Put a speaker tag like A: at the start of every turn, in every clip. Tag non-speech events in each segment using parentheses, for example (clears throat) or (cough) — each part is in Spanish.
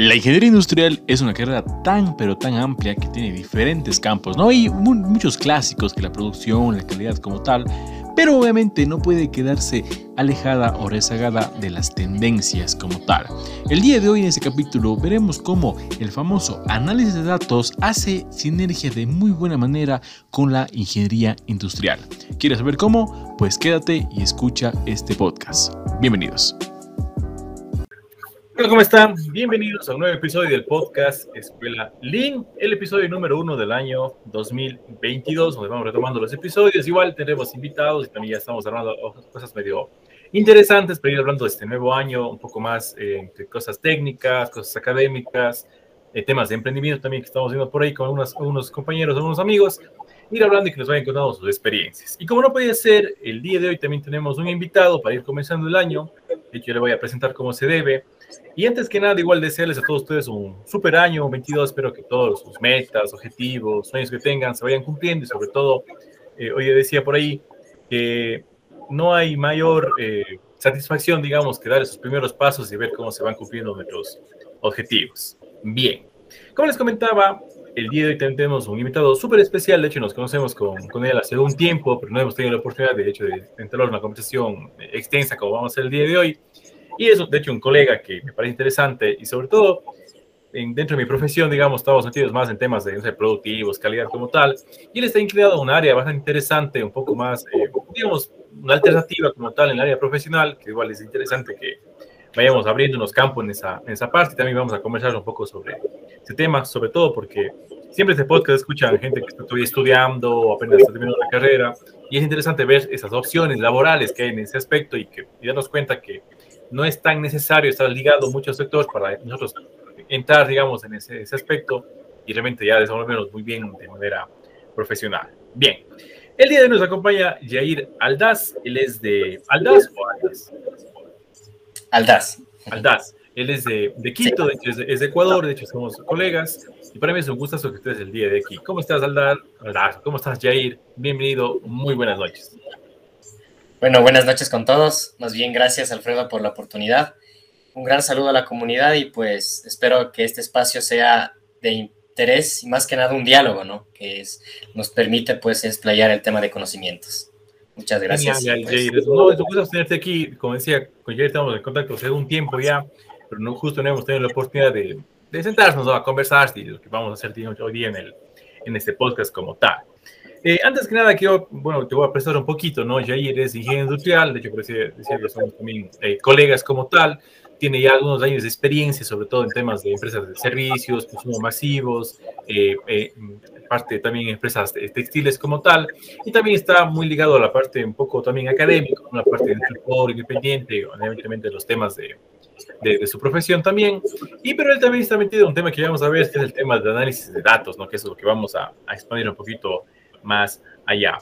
A: La ingeniería industrial es una carrera tan pero tan amplia que tiene diferentes campos, ¿no? Hay muchos clásicos que la producción, la calidad como tal, pero obviamente no puede quedarse alejada o rezagada de las tendencias como tal. El día de hoy en este capítulo veremos cómo el famoso análisis de datos hace sinergia de muy buena manera con la ingeniería industrial. ¿Quieres saber cómo? Pues quédate y escucha este podcast. Bienvenidos.
B: Hola, ¿cómo están? Bienvenidos a un nuevo episodio del podcast Escuela Lean, el episodio número uno del año 2022, donde vamos retomando los episodios. Igual tendremos invitados y también ya estamos hablando cosas medio interesantes para ir hablando de este nuevo año, un poco más eh, de cosas técnicas, cosas académicas, eh, temas de emprendimiento también que estamos viendo por ahí con unos, unos compañeros, unos amigos, ir hablando y que nos vayan contando sus experiencias. Y como no podía ser, el día de hoy también tenemos un invitado para ir comenzando el año. De hecho, yo le voy a presentar cómo se debe. Y antes que nada, igual desearles a todos ustedes un super año 22. Espero que todos sus metas, objetivos, sueños que tengan se vayan cumpliendo y sobre todo, eh, hoy decía por ahí que no hay mayor eh, satisfacción, digamos, que dar esos primeros pasos y ver cómo se van cumpliendo nuestros objetivos. Bien, como les comentaba, el día de hoy tenemos un invitado súper especial. De hecho, nos conocemos con, con, él hace un tiempo, pero no hemos tenido la oportunidad, de hecho, de entrar una conversación extensa como vamos a hacer el día de hoy. Y eso, de hecho, un colega que me parece interesante y sobre todo en, dentro de mi profesión, digamos, estamos metidos más en temas de no productivos, calidad como tal. Y él está inclinado a un área bastante interesante, un poco más, eh, digamos, una alternativa como tal en el área profesional, que igual es interesante que vayamos abriendo unos campos en esa, en esa parte. También vamos a conversar un poco sobre ese tema, sobre todo porque siempre este podcast escuchan gente que está estudiando o apenas está terminando la carrera. Y es interesante ver esas opciones laborales que hay en ese aspecto y, que, y darnos cuenta que no es tan necesario estar ligado a muchos sectores para nosotros entrar, digamos, en ese, aspecto y realmente ya desenvolvernos muy bien de manera profesional. Bien, el día de hoy nos acompaña Jair Aldaz, él es de Aldaz o Aldaz?
C: Aldaz.
B: Aldaz. Él es de, de Quito, de hecho es de, Ecuador, de hecho somos colegas. Y para mí es un gusto que estés el día de aquí. ¿Cómo estás? Aldaz? ¿Cómo estás, Jair? Bienvenido, muy buenas noches.
C: Bueno, buenas noches con todos. Más bien, gracias Alfredo por la oportunidad. Un gran saludo a la comunidad y pues espero que este espacio sea de interés y más que nada un diálogo, ¿no? Que es, nos permite pues explayar el tema de conocimientos. Muchas gracias.
B: Genial, pues. No, es un gusto tenerte aquí. Como decía, con Jair estamos en contacto hace un tiempo ya, pero no justo no hemos tenido la oportunidad de, de sentarnos a conversar y lo que vamos a hacer hoy día en, el, en este podcast como tal. Eh, antes que nada, quiero, bueno, te voy a prestar un poquito, ¿no? Jair es ingeniero industrial, de hecho, decía, decía que somos también eh, colegas como tal, tiene ya algunos años de experiencia, sobre todo en temas de empresas de servicios, consumo masivos, eh, parte también en empresas textiles como tal, y también está muy ligado a la parte un poco también académica, una parte del sector independiente, evidentemente los temas de, de, su profesión también. Y pero él también está metido en un tema que vamos a ver, que es el tema de análisis de datos, ¿no? Que es lo que vamos a, a expandir un poquito más allá.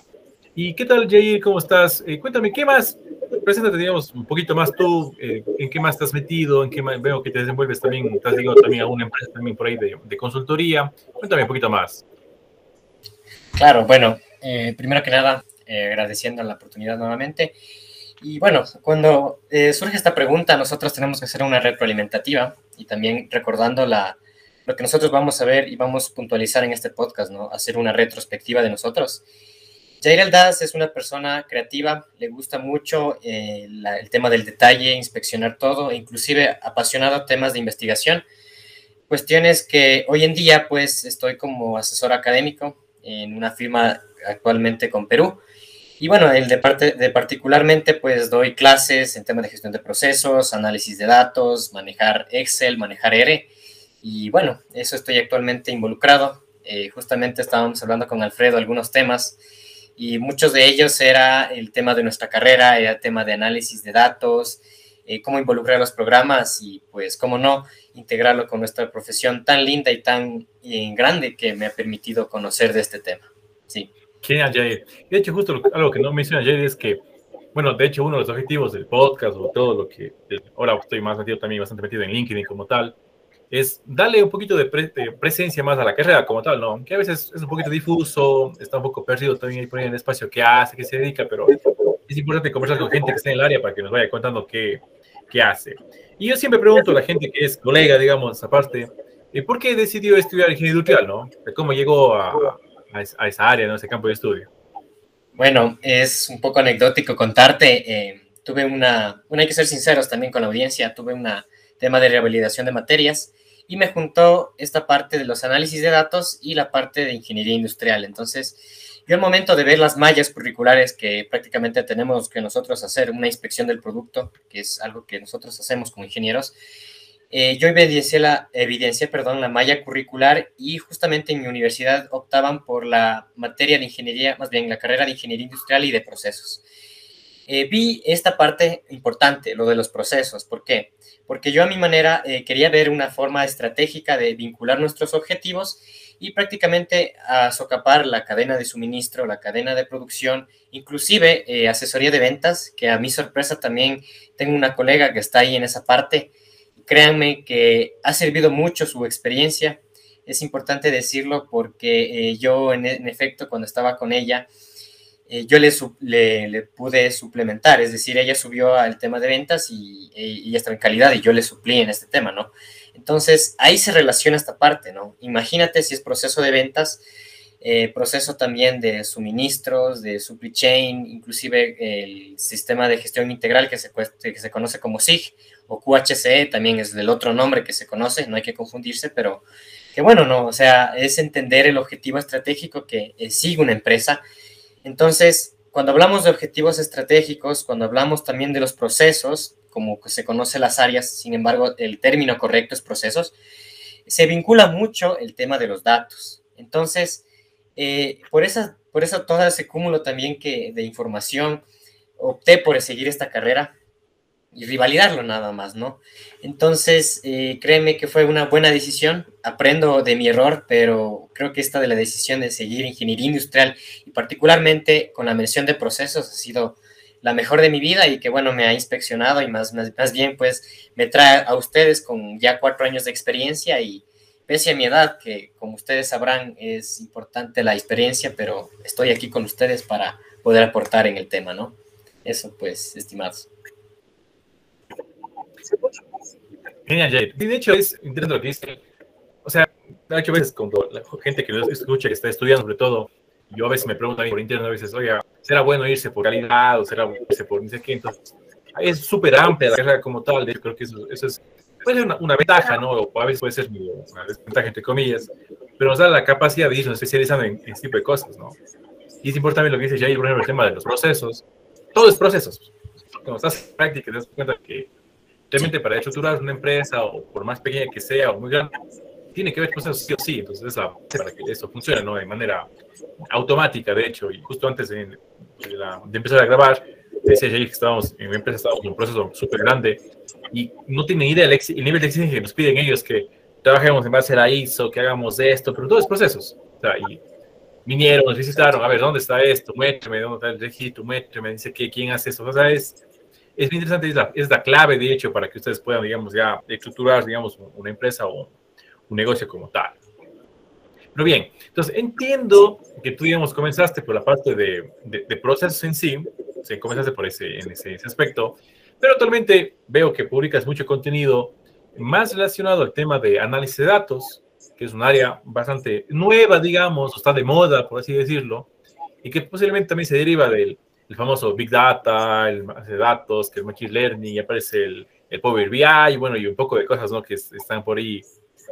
B: ¿Y qué tal, Jair? ¿Cómo estás? Eh, cuéntame, ¿qué más? Preséntate, digamos, un poquito más tú, eh, ¿en qué más estás metido? ¿En qué más, veo que te desenvuelves también, estás ligado también a una empresa también por ahí de, consultoría? Cuéntame un poquito más.
C: Claro, bueno, eh, primero que nada, agradeciendo la oportunidad nuevamente. Y bueno, cuando surge esta pregunta, nosotros tenemos que hacer una retroalimentativa y también recordando la, lo que nosotros vamos a ver y vamos a puntualizar en este podcast, ¿no? Hacer una retrospectiva de nosotros. Jair Aldaz es una persona creativa, le gusta mucho eh, el tema del detalle, inspeccionar todo, e inclusive apasionado a temas de investigación. Cuestiones que hoy en día, pues, estoy como asesor académico en una firma actualmente con Perú. Y bueno, el de, parte, de particularmente, pues, doy clases en temas de gestión de procesos, análisis de datos, manejar Excel, manejar R y bueno, eso estoy actualmente involucrado. Eh, justamente estábamos hablando con Alfredo algunos temas y muchos de ellos era el tema de nuestra carrera, era el tema de análisis de datos, eh, cómo involucrar los programas y pues cómo no integrarlo con nuestra profesión tan linda y tan grande que me ha permitido conocer de este tema. Sí.
B: Genial, Jair. De hecho, justo algo que no menciona Jair es que, bueno, de hecho, uno de los objetivos del podcast o todo lo que ahora estoy más metido también, bastante metido en LinkedIn como tal, es darle un poquito de, presencia más a la carrera como tal, ¿no? Que a veces es un poquito difuso, está un poco perdido también ahí por ahí en el espacio que hace, que se dedica, pero es importante conversar con gente que está en el área para que nos vaya contando qué, que hace. Y yo siempre pregunto a la gente que es colega, digamos, aparte, ¿por qué decidió estudiar ingeniería industrial, no? ¿Cómo llegó a, a, esa área, ¿no? ese campo de estudio?
C: Bueno, es un poco anecdótico contarte. Eh, tuve una, una, hay que ser sinceros también con la audiencia, tuve un tema de revalidación de materias y me juntó esta parte de los análisis de datos y la parte de ingeniería industrial. Entonces, yo al momento de ver las mallas curriculares que prácticamente tenemos que nosotros hacer, una inspección del producto, que es algo que nosotros hacemos como ingenieros, eh, yo evidencié la, evidencié, perdón, la malla curricular y justamente en mi universidad optaban por la materia de ingeniería, más bien la carrera de ingeniería industrial y de procesos. Eh, vi esta parte importante, lo de los procesos. ¿Por qué? Porque yo a mi manera eh, quería ver una forma estratégica de vincular nuestros objetivos y prácticamente a socapar la cadena de suministro, la cadena de producción, inclusive asesoría de ventas, que a mi sorpresa también tengo una colega que está ahí en esa parte créanme que ha servido mucho su experiencia. Es importante decirlo porque eh, yo, en, efecto, cuando estaba con ella, eh, yo le, pude suplementar, es decir, ella subió al tema de ventas y, ella estaba en calidad y yo le suplí en este tema, ¿no? Entonces, ahí se relaciona esta parte, ¿no? Imagínate si es proceso de ventas, eh, proceso también de suministros, de supply chain, inclusive el sistema de gestión integral que se, que se conoce como SIG o QHCE también es del otro nombre que se conoce, no hay que confundirse, pero que bueno, no, o sea, es entender el objetivo estratégico que eh, sigue una empresa. Entonces, cuando hablamos de objetivos estratégicos, cuando hablamos también de los procesos, como se conoce las áreas, sin embargo, el término correcto es procesos, se vincula mucho el tema de los datos. Entonces, eh, por, esa, por eso todo ese cúmulo también que, de información, opté por seguir esta carrera y rivalidarlo nada más, ¿no? Entonces, eh, créeme que fue una buena decisión, aprendo de mi error, pero creo que esta de la decisión de seguir ingeniería industrial y particularmente con la mención de procesos ha sido la mejor de mi vida y que bueno, me ha inspeccionado y más, más, bien pues me trae a ustedes con ya cuatro años de experiencia y pese a mi edad, que como ustedes sabrán es importante la experiencia, pero estoy aquí con ustedes para poder aportar en el tema, ¿no? Eso pues, estimados.
B: Genial, Y de hecho es interesante lo que dice. O sea, a veces cuando la gente que nos escucha, que está estudiando sobre todo, yo a veces me pregunto a mí por internet, a veces, oiga, ¿será bueno irse por calidad o será bueno irse por ni sé qué? Entonces, es súper amplia la carrera como tal, creo que eso, eso es, puede ser una, una, ventaja, ¿no? O a veces puede ser una desventaja, entre comillas, pero nos da la capacidad de irnos especializando en, en este tipo de cosas, ¿no? Y es importante lo que dice Jair, por ejemplo, el tema de los procesos. Todo es procesos. Cuando estás en práctica, te das cuenta que realmente para estructurar una empresa, o por más pequeña que sea, o muy grande, tiene que haber procesos sí o sí. Entonces, para que eso funcione, ¿no? De manera automática, de hecho. Y justo antes de, empezar a grabar, decía que estábamos en una empresa, estábamos en un proceso súper grande y no tienen idea del el nivel de exigencia que nos piden ellos, que trabajemos en base a la ISO, que hagamos esto, pero todos procesos. O sea, y vinieron, nos visitaron, a ver, ¿dónde está esto? Muéstrame, ¿dónde está el registro? Muéstrame, dice que quién hace eso. O sea, es, es interesante, es la, es la, clave, de hecho, para que ustedes puedan, digamos, ya estructurar, digamos, una empresa o un negocio como tal. Pero bien, entonces entiendo que tú, digamos, comenzaste por la parte de, de, procesos en sí, o comenzaste por ese, en ese, aspecto, pero actualmente veo que publicas mucho contenido más relacionado al tema de análisis de datos, que es un área bastante nueva, digamos, o está de moda, por así decirlo, y que posiblemente también se deriva del, el famoso Big Data, el de datos, que el Machine Learning, y aparece el, el Power BI, y bueno, y un poco de cosas, ¿no? Que están por ahí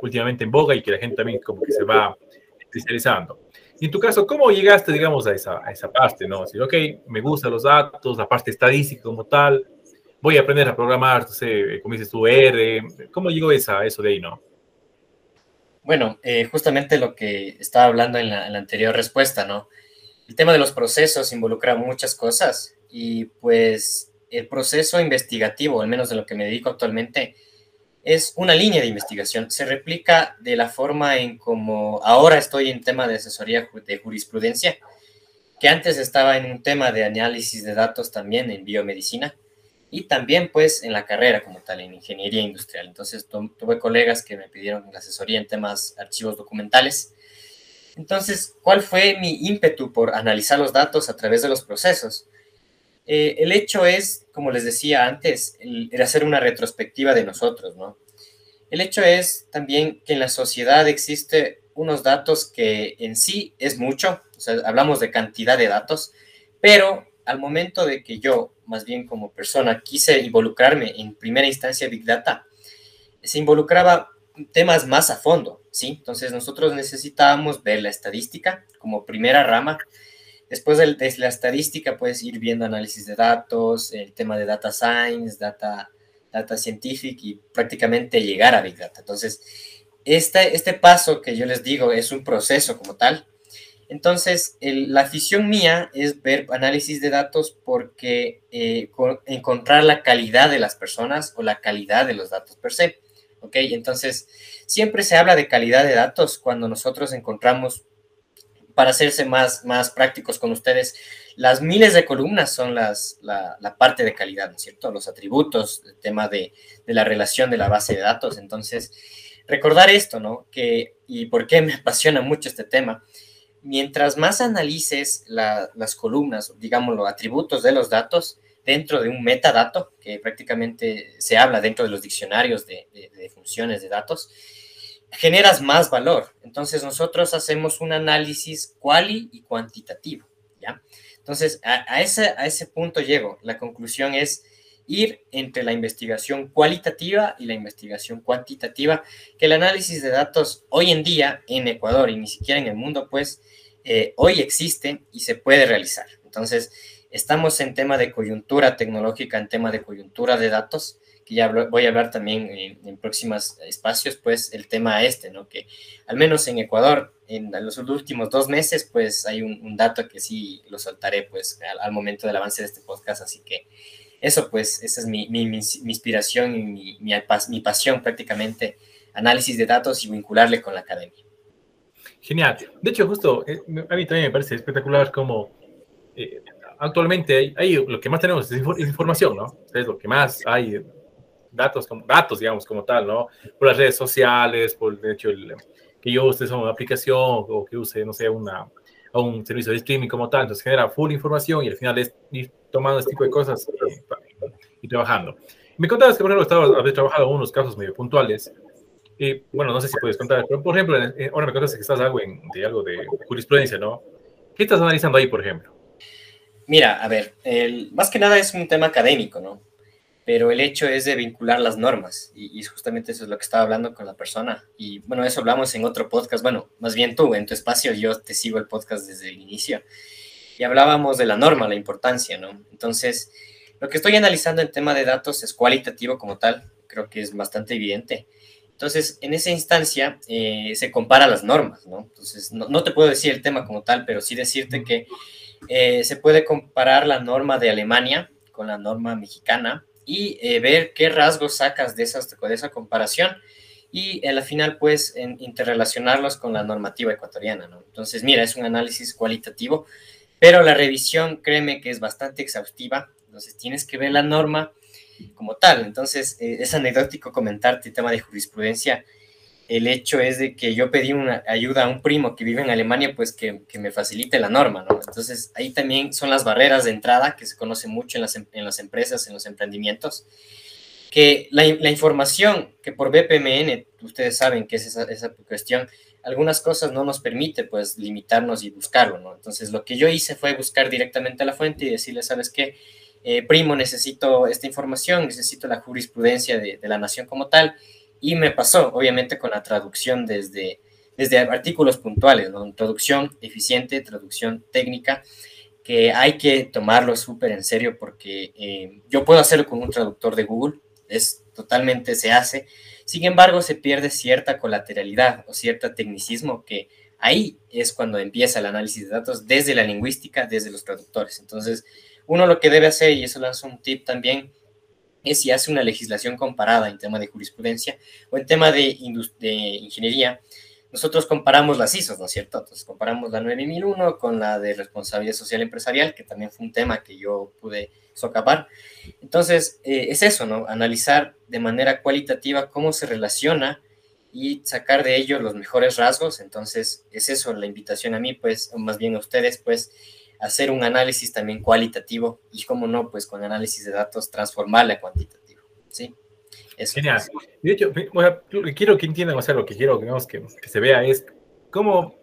B: últimamente en boga y que la gente también como que se va especializando. Y en tu caso, ¿cómo llegaste, digamos, a esa, a esa parte, no? Decir, ok, me gustan los datos, la parte estadística como tal, voy a aprender a programar, no sé, como dices tú, R, ¿cómo llegó esa, eso de ahí, no?
C: Bueno, eh, justamente lo que estaba hablando en la, en la anterior respuesta, ¿no? el tema de los procesos involucra muchas cosas y pues el proceso investigativo, al menos de lo que me dedico actualmente, es una línea de investigación. Se replica de la forma en como ahora estoy en tema de asesoría de jurisprudencia, que antes estaba en un tema de análisis de datos también en biomedicina y también pues en la carrera como tal, en ingeniería industrial. Entonces tuve colegas que me pidieron asesoría en temas archivos documentales entonces, ¿cuál fue mi ímpetu por analizar los datos a través de los procesos? Eh, el hecho es, como les decía antes, el, hacer una retrospectiva de nosotros, ¿no? El hecho es también que en la sociedad existe unos datos que en sí es mucho, o sea, hablamos de cantidad de datos, pero al momento de que yo, más bien como persona, quise involucrarme en primera instancia Big Data, se involucraba temas más a fondo, ¿sí? Entonces nosotros necesitábamos ver la estadística como primera rama. Después de, la estadística puedes ir viendo análisis de datos, el tema de data science, data, data scientific y prácticamente llegar a Big Data. Entonces, este, este paso que yo les digo es un proceso como tal. Entonces, la afición mía es ver análisis de datos porque eh, encontrar la calidad de las personas o la calidad de los datos per se. ¿ok? Entonces, siempre se habla de calidad de datos cuando nosotros encontramos, para hacerse más, más prácticos con ustedes, las miles de columnas son las, la, parte de calidad, ¿no es cierto? Los atributos, el tema de, la relación de la base de datos. Entonces, recordar esto, ¿no? Que, y por qué me (laughs) apasiona mucho este tema. Mientras más analices las columnas, digamos, los atributos de los datos, dentro de un metadato, que prácticamente se habla dentro de los diccionarios de, funciones de datos, generas más valor. Entonces nosotros hacemos un análisis quali y cuantitativo, ¿ya? Entonces a, ese, a ese punto llego. La conclusión es ir entre la investigación cualitativa y la investigación cuantitativa, que el análisis de datos hoy en día en Ecuador y ni siquiera en el mundo, pues eh, hoy existe y se puede realizar. Entonces, Estamos en tema de coyuntura tecnológica, en tema de coyuntura de datos, que ya voy a hablar también en, próximos espacios, pues el tema este, ¿no? Que al menos en Ecuador, en los últimos dos meses, pues hay un, dato que sí lo soltaré, pues al, momento del avance de este podcast, así que eso, pues, esa es mi, mi, mi, inspiración y mi, mi, pasión prácticamente, análisis de datos y vincularle con la academia.
B: Genial. De hecho, justo, eh, a mí también me parece espectacular cómo eh, actualmente hay, lo que más tenemos es, información, ¿no? Es lo que más hay, datos, como, datos, digamos, como tal, ¿no? Por las redes sociales, por, de hecho, el, que yo use una aplicación o que use, no sé, una, un servicio de streaming como tal, entonces genera full información y al final es ir tomando este tipo de cosas y, trabajando. Me contabas que, por ejemplo, habías trabajado en unos casos medio puntuales. Y, bueno, no sé si puedes contar, pero por ejemplo, ahora me contaste que estás algo en, de algo de jurisprudencia, ¿no? ¿Qué estás analizando ahí, por ejemplo?
C: Mira, a ver, el, más que nada es un tema académico, ¿no? Pero el hecho es de vincular las normas y, justamente eso es lo que estaba hablando con la persona. Y bueno, eso hablamos en otro podcast, bueno, más bien tú, en tu espacio, yo te sigo el podcast desde el inicio. Y hablábamos de la norma, la importancia, ¿no? Entonces, lo que estoy analizando en tema de datos es cualitativo como tal, creo que es bastante evidente. Entonces, en esa instancia eh, se compara las normas, ¿no? Entonces, no, no, te puedo decir el tema como tal, pero sí decirte que eh, se puede comparar la norma de Alemania con la norma mexicana y eh, ver qué rasgos sacas de, esas, de esa comparación y en la final pues interrelacionarlos con la normativa ecuatoriana. Entonces, mira, es un análisis cualitativo, pero la revisión, créeme que es bastante exhaustiva, entonces tienes que ver la norma como tal, entonces eh, es anecdótico comentarte el tema de jurisprudencia, el hecho es de que yo pedí una ayuda a un primo que vive en Alemania, pues que, me facilite la norma, ¿no? Entonces ahí también son las barreras de entrada que se conocen mucho en las, em, en las empresas, en los emprendimientos, que la, información que por BPMN, ustedes saben que es esa, cuestión, algunas cosas no nos permite pues limitarnos y buscarlo, ¿no? Entonces lo que yo hice fue buscar directamente a la fuente y decirle, ¿sabes qué? Eh, primo, necesito esta información, necesito la jurisprudencia de, de la nación como tal y me pasó, obviamente, con la traducción desde, desde artículos puntuales, ¿no? Traducción eficiente, traducción técnica, que hay que tomarlo súper en serio porque eh, yo puedo hacerlo con un traductor de Google, es totalmente se hace. Sin embargo, se pierde cierta colateralidad o cierto tecnicismo que ahí es cuando empieza el análisis de datos desde la lingüística, desde los traductores. Entonces, uno lo que debe hacer, y eso lanzo un tip también, es si hace una legislación comparada en tema de jurisprudencia o en tema de, de ingeniería, nosotros comparamos las ISOs, ¿no es cierto? Entonces comparamos la 9001 con la de responsabilidad social empresarial, que también fue un tema que yo pude socapar. Entonces, eh, es eso, ¿no? Analizar de manera cualitativa cómo se relaciona y sacar de ello los mejores rasgos. Entonces, es eso la invitación a mí, pues, o más bien a ustedes, pues, hacer un análisis también cualitativo y, como no, pues con análisis de datos transformarle a cuantitativo. ¿sí?
B: Genial. De hecho, lo que quiero que entiendan, o sea, lo que quiero que, que se vea es cómo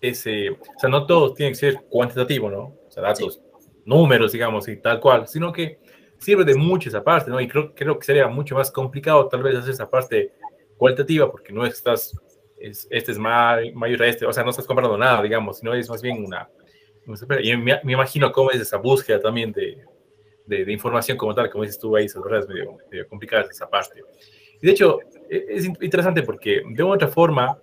B: ese, o sea, no todo tiene que ser cuantitativo, ¿no? O sea, datos, números, digamos, y tal cual, sino que sirve de mucho esa parte, ¿no? Y creo, creo que sería mucho más complicado tal vez hacer esa parte cualitativa porque no estás, es, este es mayor a este, o sea, no estás comprando nada, digamos, sino es más bien una... Y me, me imagino cómo es esa búsqueda también de, de, información como tal, como dices tú ahí, es medio, medio complicada esa parte. Y de hecho, e, es interesante porque de otra forma,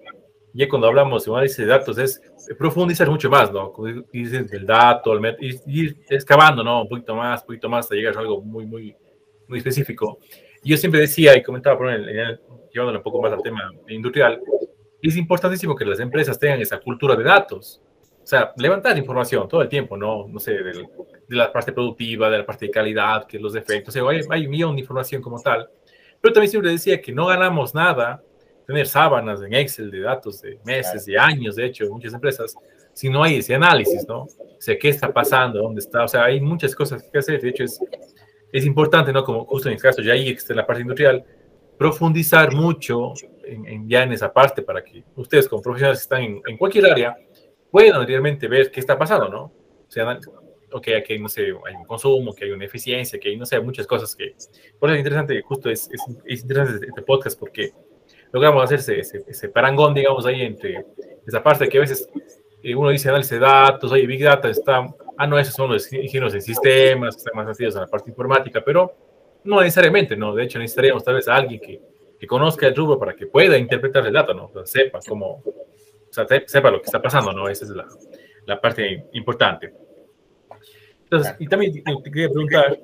B: ya cuando hablamos de análisis de datos, es profundizar mucho más, ¿no? Ir del dato, ir, ir excavando, ¿no? Un poquito más, un poquito más, hasta llegar a algo muy, muy, muy específico. yo siempre decía y comentaba, por llevándolo un poco más al tema industrial, es importantísimo que las empresas tengan esa cultura de datos. O sea, levantar información todo el tiempo, ¿no? No sé, de la parte productiva, de la parte de calidad, que los defectos. O sea, hay, hay un millón de información como tal. Pero también siempre decía que no ganamos nada tener sábanas en Excel de datos de meses, de años, de hecho, en muchas empresas, si no hay ese análisis, ¿no? O sea, ¿qué está pasando? ¿Dónde está? O sea, hay muchas cosas que hacer. De hecho, es, es importante, ¿no? Como justo en el caso, ya ahí está la parte industrial, profundizar mucho en, ya en esa parte para que ustedes como profesionales que están en, en, cualquier área puedan realmente ver qué está pasando, ¿no? O sea, ok, aquí no sé, hay un consumo, que hay una eficiencia, que hay, no sé, muchas cosas que... Por eso es interesante, justo es, es, es interesante este podcast porque logramos hacer ese, ese, parangón, digamos, ahí entre esa parte que a veces eh, uno dice análisis de datos, oye, Big Data está, ah, no, esos son los ingenieros de sistemas, que están más metidos en la parte informática, pero no necesariamente, ¿no? De hecho, necesitaríamos tal vez a alguien que, que conozca el rubro para que pueda interpretar el dato, ¿no? O sea, sepa cómo, o sea, sepa lo que está pasando, ¿no? Esa es la, la parte importante. Entonces, y también te quería preguntar,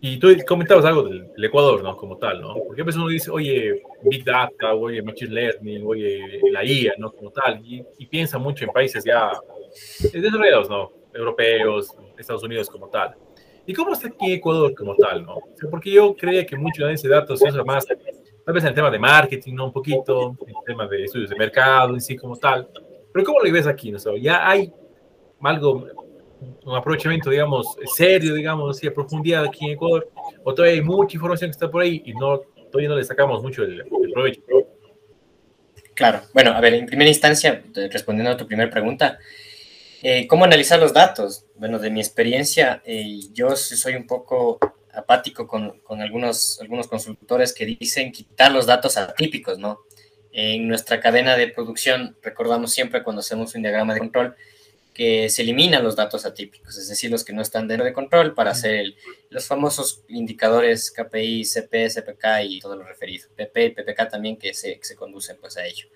B: y tú comentabas algo del, Ecuador, ¿no? Como tal, ¿no? Porque a veces uno dice, oye, Big Data, oye, Machine Learning, oye, la IA, ¿no? Como tal, y, piensa mucho en países ya desarrollados, ¿no? Europeos, Estados Unidos como tal. ¿Y cómo está aquí Ecuador como tal, no? porque yo creía que mucho de ese datos se usa más, tal vez en el tema de marketing, ¿no? Un poquito, en el tema de estudios de mercado en sí como tal. Pero ¿cómo lo ves aquí, no? ya hay algo un aprovechamiento, digamos, serio, digamos, así a profundidad aquí en Ecuador, o todavía hay mucha información que está por ahí y no, todavía no le sacamos mucho el, provecho.
C: Claro, bueno, a ver, en primera instancia, respondiendo a tu primera pregunta, eh, ¿cómo analizar los datos? Bueno, de mi experiencia, eh, yo soy un poco apático con, con, algunos, algunos consultores que dicen quitar los datos atípicos, ¿no? En nuestra cadena de producción, recordamos siempre cuando hacemos un diagrama de control, que se eliminan los datos atípicos, es decir, los que no están dentro de control para hacer los famosos indicadores KPI, CP, CPK y todo lo referido, PP y PPK también que se, se conducen pues a ello.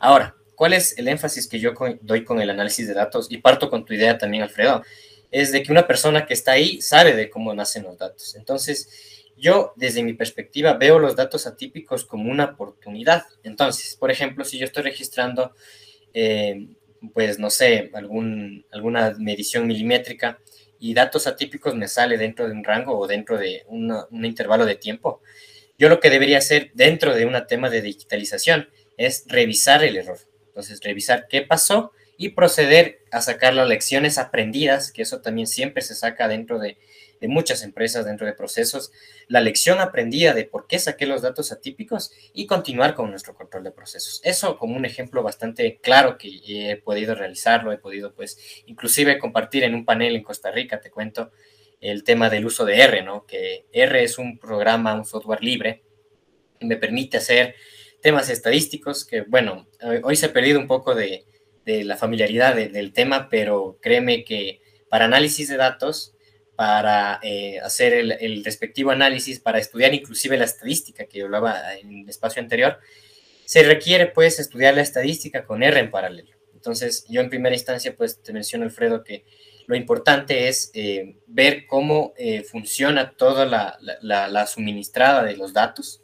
C: Ahora, ¿cuál es el énfasis que yo doy con el análisis de datos? Y parto con tu idea también, Alfredo, es de que una persona que está ahí sabe de cómo nacen los datos. Entonces, yo desde mi perspectiva veo los datos atípicos como una oportunidad. Entonces, por ejemplo, si yo estoy registrando eh, pues no sé, algún, alguna medición milimétrica y datos atípicos me sale dentro de un rango o dentro de un intervalo de tiempo, yo lo que debería hacer dentro de un tema de digitalización es revisar el error. Entonces, revisar qué pasó y proceder a sacar las lecciones aprendidas, que eso también siempre se saca dentro de, de muchas empresas dentro de procesos, la lección aprendida de por qué saqué los datos atípicos y continuar con nuestro control de procesos. Eso como un ejemplo bastante claro que he podido realizarlo, he podido pues inclusive compartir en un panel en Costa Rica, te cuento el tema del uso de R, ¿no? Que R es un programa, un software libre, me permite hacer temas estadísticos, que bueno, hoy se ha perdido un poco de, la familiaridad del tema, pero créeme que para análisis de datos para eh, hacer el, respectivo análisis, para estudiar inclusive la estadística que yo hablaba en el espacio anterior, se requiere pues estudiar la estadística con R en paralelo. Entonces, yo en primera instancia pues te menciono, Alfredo, que lo importante es eh, ver cómo eh, funciona toda la, suministrada de los datos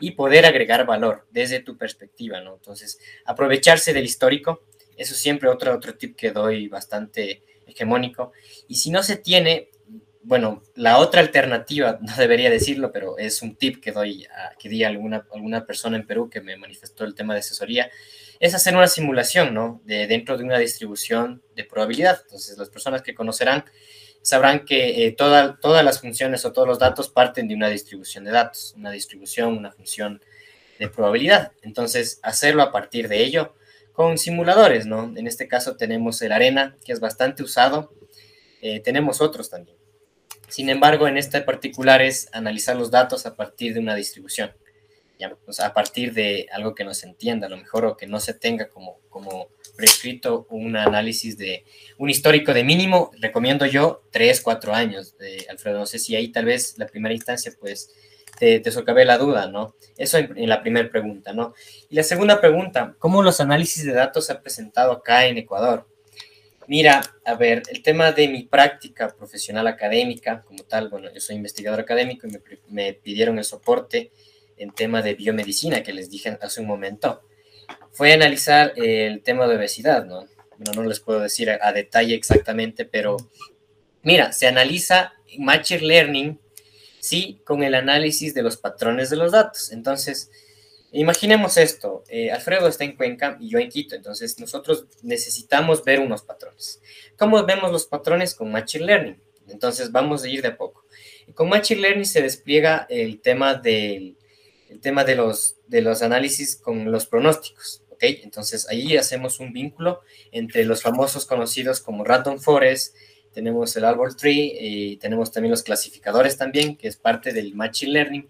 C: y poder agregar valor desde tu perspectiva, ¿no? Entonces, aprovecharse del histórico, eso siempre otro, otro tip que doy bastante hegemónico. Y si no se tiene, bueno, la otra alternativa, (laughs) no debería decirlo, pero es un tip que doy que di a alguna, alguna persona en Perú que me manifestó el tema de asesoría, es hacer una simulación, ¿no? De, dentro de una distribución de probabilidad. Entonces, las personas que conocerán sabrán que eh, todas las funciones o todos los datos parten de una distribución de datos, una distribución, una función de probabilidad. Entonces, hacerlo a partir de ello con simuladores, ¿no? En este caso tenemos el Arena, que es bastante usado. Eh, tenemos otros también. Sin embargo, en este particular es analizar los datos a partir de una distribución. ¿ya? Sea, a partir de algo que no se entienda, a lo mejor, o que no se tenga como, como prescrito un análisis de un histórico de mínimo, recomiendo yo tres, cuatro años, de Alfredo. No sé si ahí tal vez la primera instancia, pues te, te la duda, ¿no? Eso en, la primera pregunta, ¿no? Y la segunda pregunta, ¿cómo los análisis de datos se han presentado acá en Ecuador? Mira, a ver, el tema de mi práctica profesional académica, como tal, bueno, yo soy investigador académico y me, me pidieron el soporte en tema de biomedicina que les dije hace un momento fue analizar el tema de obesidad, ¿no? Bueno, no les puedo decir a, detalle exactamente, pero mira, se analiza Machine Learning, sí, con el análisis de los patrones de los datos. Entonces, imaginemos esto, eh, Alfredo está en Cuenca y yo en Quito, entonces nosotros necesitamos ver unos patrones. ¿Cómo vemos los patrones con Machine Learning? Entonces, vamos a ir de a poco. Con Machine Learning se despliega el tema del el tema de los, de los análisis con los pronósticos. ¿ok? Entonces ahí hacemos un vínculo entre los famosos conocidos como Random Forest, tenemos el Árbol Tree y tenemos también los clasificadores también, que es parte del Machine Learning,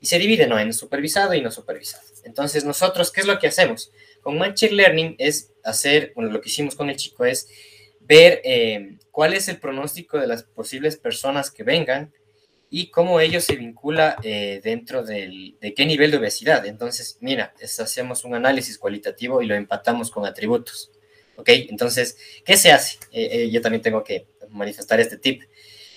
C: y se divide ¿no? en supervisado y no supervisado. Entonces nosotros, ¿qué es lo que hacemos? Con Machine Learning es hacer, bueno, lo que hicimos con el chico es ver eh, cuál es el pronóstico de las posibles personas que vengan, y cómo ello se vincula eh, dentro del, de qué nivel de obesidad. Entonces, mira, hacemos un análisis cualitativo y lo empatamos con atributos. ¿Ok? Entonces, ¿qué se hace? Eh, eh, yo también tengo que manifestar este tip.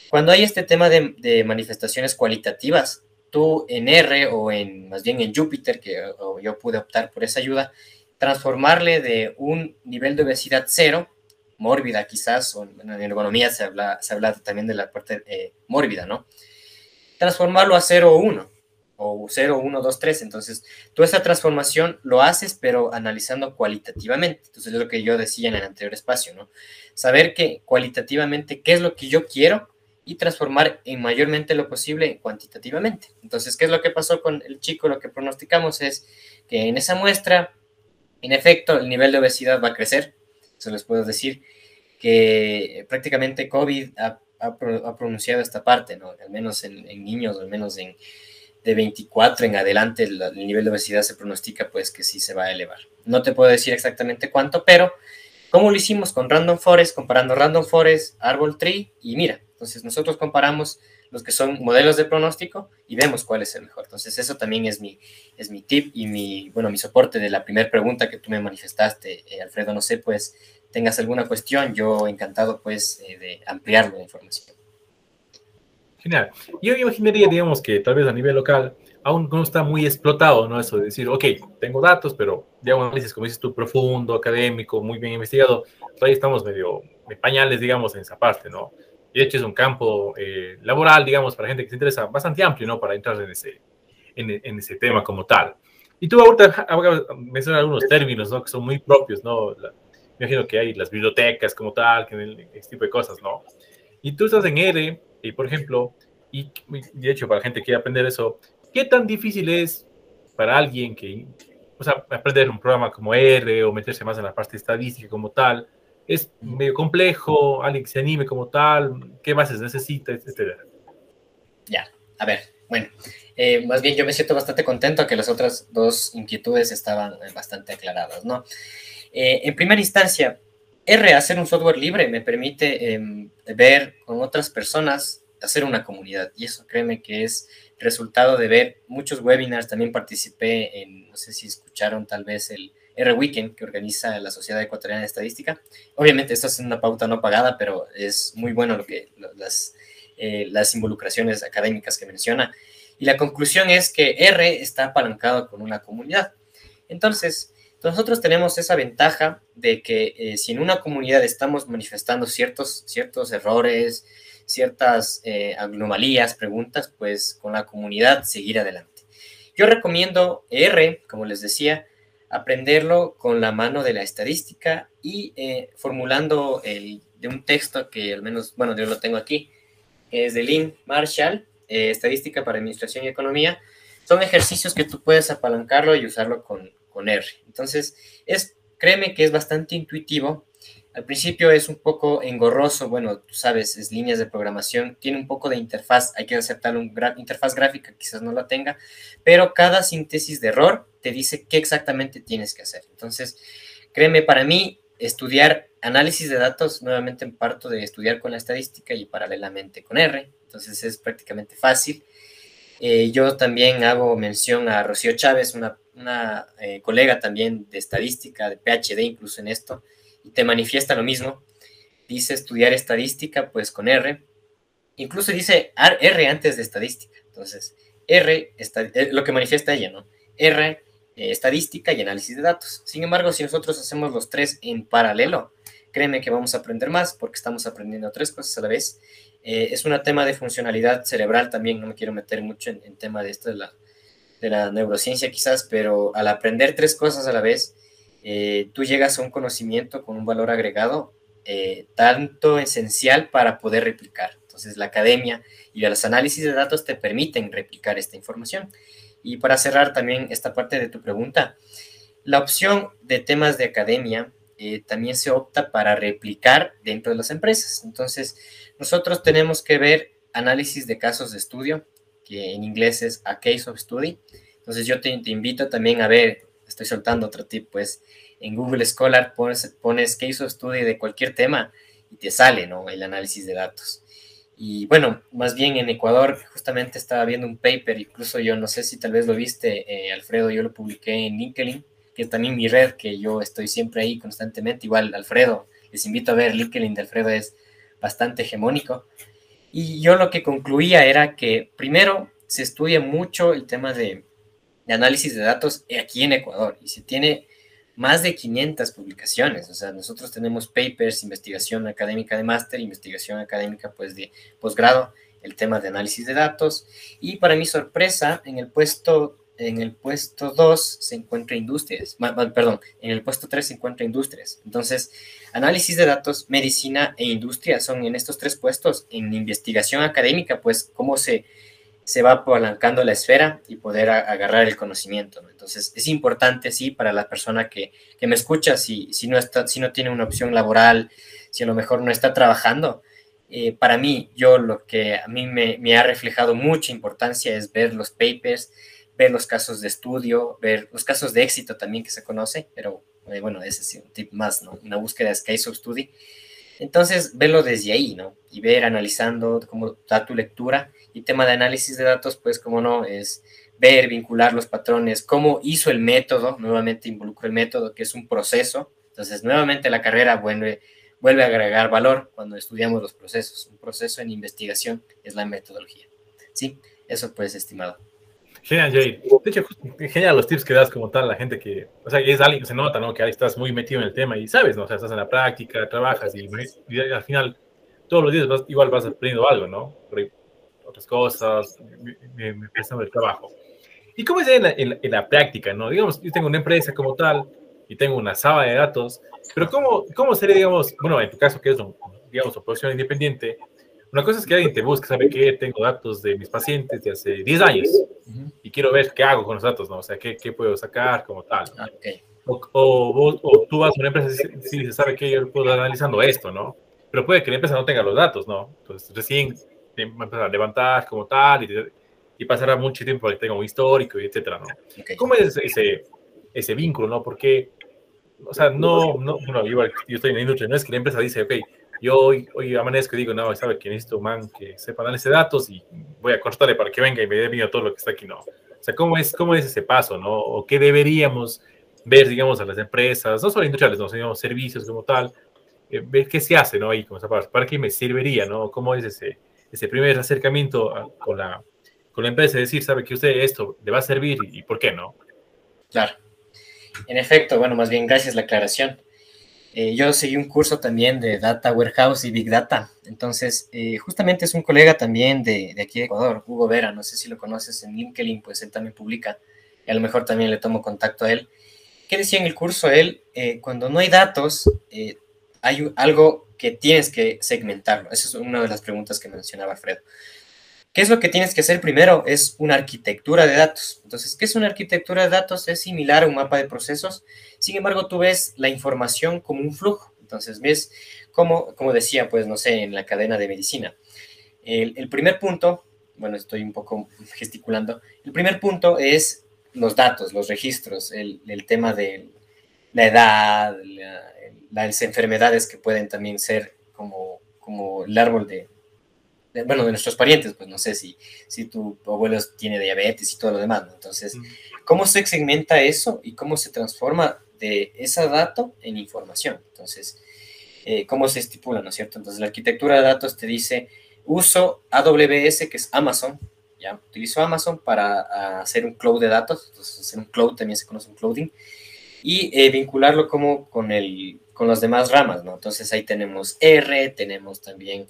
C: Cuando hay este tema de, manifestaciones cualitativas, tú en R o en más bien en Jupyter, que yo pude optar por esa ayuda, transformarle de un nivel de obesidad cero, mórbida quizás, o en ergonomía se habla, se habla también de la parte mórbida, ¿no? transformarlo a 0 o 1 o 0, 1, 2, 3. Entonces, tú esa transformación lo haces, pero analizando cualitativamente. Entonces, es lo que yo decía en el anterior espacio, ¿no? Saber que cualitativamente qué es lo que yo quiero y transformar en mayormente lo posible cuantitativamente. Entonces, ¿qué es lo que pasó con el chico? Lo que pronosticamos es que en esa muestra, en efecto, el nivel de obesidad va a crecer. Eso les puedo decir que prácticamente COVID ha pronunciado esta parte, ¿no? Al menos en, niños, al menos en de 24 en adelante, el, nivel de obesidad se pronostica pues que sí se va a elevar. No te puedo decir exactamente cuánto, pero como lo hicimos con Random Forest, comparando Random Forest, Árbol Tree, y mira, entonces nosotros comparamos los que son modelos de pronóstico y vemos cuál es el mejor. Entonces eso también es mi, es mi tip y mi, bueno, mi soporte de la primera pregunta que tú me manifestaste, eh, Alfredo, no sé, pues tengas alguna cuestión, yo encantado pues eh, de ampliar la información.
B: Genial. Yo imaginaría, digamos, que tal vez a nivel local aún no está muy explotado, ¿no? Eso de decir, ok, tengo datos, pero digamos, análisis, como dices tú, profundo, académico, muy bien investigado, ahí estamos medio de pañales, digamos, en esa parte, ¿no? Y de hecho es un campo eh, laboral, digamos, para gente que se interesa bastante amplio, ¿no? Para entrar en ese, en, en ese tema como tal. Y tú ahorita mencionar algunos términos, ¿no? Que son muy propios, ¿no? La, me imagino que hay las bibliotecas como tal, que este tipo de cosas, ¿no? Y tú estás en R, y por ejemplo, y de hecho para la gente que quiere aprender eso, ¿qué tan difícil es para alguien que, o sea, aprender un programa como R o meterse más en la parte estadística como tal? ¿Es medio complejo? ¿Alguien que se anime como tal? ¿Qué bases necesita? Etcétera.
C: Ya, a ver, bueno, eh, más bien yo me siento bastante contento que las otras dos inquietudes estaban bastante aclaradas, ¿no? Eh, en primera instancia, R, hacer un software libre, me permite em, ver con otras personas, hacer una comunidad. Y eso créeme que es resultado de ver muchos webinars. También participé en, no sé si escucharon tal vez el R Weekend que organiza la Sociedad Ecuatoriana de Estadística. Obviamente, esto es una pauta no pagada, pero es muy bueno lo que las, eh, las involucraciones académicas que menciona. Y la conclusión es que R está apalancado con una comunidad. Entonces, nosotros tenemos esa ventaja de que eh, si en una comunidad estamos manifestando ciertos, ciertos errores, ciertas eh, anomalías, preguntas, pues con la comunidad seguir adelante. Yo recomiendo R, como les decía, aprenderlo con la mano de la estadística y eh, formulando el, de un texto que al menos, bueno, yo lo tengo aquí, es de Lynn Marshall, eh, Estadística para Administración y Economía. Son ejercicios que tú puedes apalancarlo y usarlo con, con R. Entonces, es, créeme que es bastante intuitivo al principio es un poco engorroso, bueno, tú sabes, es líneas de programación, tiene un poco de interfaz, hay que aceptar una interfaz gráfica, quizás no la tenga, pero cada síntesis de error te dice qué exactamente tienes que hacer. Entonces, créeme, para mí, estudiar análisis de datos, nuevamente en parto de estudiar con la estadística y paralelamente con R, entonces es prácticamente fácil. Eh, yo también hago mención a Rocío Chávez, una, eh, colega también de estadística, de PhD incluso en esto, te manifiesta lo mismo. Dice estudiar estadística, pues con R. Incluso dice R antes de estadística. Entonces, R, eh, lo que manifiesta ella, ¿no? R, estadística y análisis de datos. Sin embargo, si nosotros hacemos los tres en paralelo, créeme que vamos a aprender más porque estamos aprendiendo tres cosas a la vez. Eh, es un tema de funcionalidad cerebral también, no me quiero meter mucho en, en tema de esto de la, de la neurociencia quizás, pero al aprender tres cosas a la vez, eh, tú llegas a un conocimiento con un valor agregado eh, tanto esencial para poder replicar. Entonces, la academia y los análisis de datos te permiten replicar esta información. Y para cerrar también esta parte de tu pregunta, la opción de temas de academia también se opta para replicar dentro de las empresas. Entonces, nosotros tenemos que ver análisis de casos de estudio, que en inglés es a case of study. Entonces, yo te, invito también a ver estoy soltando otro tip, pues en Google Scholar pones, pones case study de cualquier tema y te sale, ¿no? El análisis de datos. Y bueno, más bien en Ecuador justamente estaba viendo un paper, incluso yo no sé si tal vez lo viste, eh, Alfredo, yo lo publiqué en LinkedIn, que es también mi red, que yo estoy siempre ahí constantemente, igual Alfredo, les invito a ver, LinkedIn de Alfredo es bastante hegemónico. Y yo lo que concluía era que primero se estudia mucho el tema de análisis de datos aquí en Ecuador y se tiene más de 500 publicaciones. O sea, nosotros tenemos papers, investigación académica de máster, investigación académica pues de posgrado, el tema de análisis de datos. Y para mi sorpresa, en el puesto en el puesto 2 se encuentra industrias, perdón, en el puesto 3 se encuentra industrias. Entonces, análisis de datos, medicina e industria son en estos tres puestos. En investigación académica, pues, cómo se se va apalancando la esfera y poder agarrar el conocimiento. Entonces, es importante, sí, para la persona que, me escucha, si, si, no está, si no tiene una opción laboral, si a lo mejor no está trabajando, eh, para mí, yo lo que a mí me, ha reflejado mucha importancia es ver los papers, ver los casos de estudio, ver los casos de éxito también que se conoce, pero eh, bueno, ese es un tip más, ¿no? Una búsqueda de case study. Entonces, verlo desde ahí, ¿no? Y ver, analizando cómo da tu lectura y tema de análisis de datos, pues como no, es ver, vincular los patrones, cómo hizo el método, nuevamente involucro el método, que es un proceso. Entonces, nuevamente la carrera vuelve, vuelve a agregar valor cuando estudiamos los procesos. Un proceso en investigación es la metodología. Sí, eso pues, estimado.
B: Genial, Jay. De hecho, genial los tips que das como tal a la gente que, o sea, es alguien que se nota, ¿no? Que ahí estás muy metido en el tema y sabes, ¿no? O sea, estás en la práctica, trabajas y, al final todos los días igual vas aprendiendo algo, ¿no? otras cosas, me, me el trabajo. ¿Y cómo es en la, en, la, práctica, no? Digamos, yo tengo una empresa como tal y tengo una sala de datos, pero ¿cómo, cómo sería, digamos, bueno, en tu caso que es, digamos, oposición independiente, una cosa es que alguien te busque, sabe que tengo datos de mis pacientes de hace 10 años y quiero ver qué hago con los datos, ¿no? O sea, qué, qué puedo sacar como tal. Ah, o, o, o, tú vas a una empresa y dices, sabe que yo puedo estar analizando esto, ¿no? Pero puede que la empresa no tenga los datos, ¿no? Entonces, recién va a empezar a levantar como tal y, y pasará mucho tiempo para que tenga un histórico y etcétera, ¿no? ¿Cómo es ese, ese vínculo, no? Porque, o sea, no, no, bueno, igual yo estoy en la industria, no es que la empresa dice, ok, yo hoy, hoy amanezco y digo, no, sabe que necesito un man que sepa análisis de datos y voy a cortarle para que venga y me dé mío todo lo que está aquí, no. O sea, ¿cómo es, cómo es ese paso, no? O qué deberíamos ver, digamos, a las empresas, no solo industriales, no, sino servicios como tal, eh, ver qué se hace, ¿no? Ahí, como ¿para qué me serviría, no? ¿Cómo es ese, ese primer acercamiento con, la, con la empresa, decir, sabe que usted esto le va a servir y, por qué no.
C: Claro. En efecto, bueno, más bien gracias la aclaración. Eh, yo seguí un curso también de Data Warehouse y Big Data. Entonces, eh, justamente es un colega también de, de, aquí de Ecuador, Hugo Vera, no sé si lo conoces en LinkedIn, pues él también publica, y a lo mejor también le tomo contacto a él. ¿Qué decía en el curso él? Eh, cuando no hay datos, hay algo que tienes que segmentarlo. Esa es una de las preguntas que mencionaba Alfredo. ¿Qué es lo que tienes que hacer primero? Es una arquitectura de datos. Entonces, ¿qué es una arquitectura de datos? Es similar a un mapa de procesos. Sin embargo, tú ves la información como un flujo. Entonces, ves cómo, como decía, pues, no sé, en la cadena de medicina. El, primer punto, bueno, estoy un poco gesticulando. El primer punto es los datos, los registros, el, tema de la edad, las enfermedades que pueden también ser como, como el árbol de, bueno, de nuestros parientes, pues no sé si, si tu abuelo tiene diabetes y todo lo demás, ¿no? Entonces, ¿cómo se segmenta eso y cómo se transforma de ese dato en información? Entonces, eh, ¿cómo se estipula, no es cierto? Entonces, la arquitectura de datos te dice, uso AWS, que es Amazon, ¿ya? Utilizo Amazon para hacer un cloud de datos, entonces hacer un cloud también se conoce un clouding, y eh, vincularlo como con, el, con las demás ramas, ¿no? Entonces, ahí tenemos R, tenemos también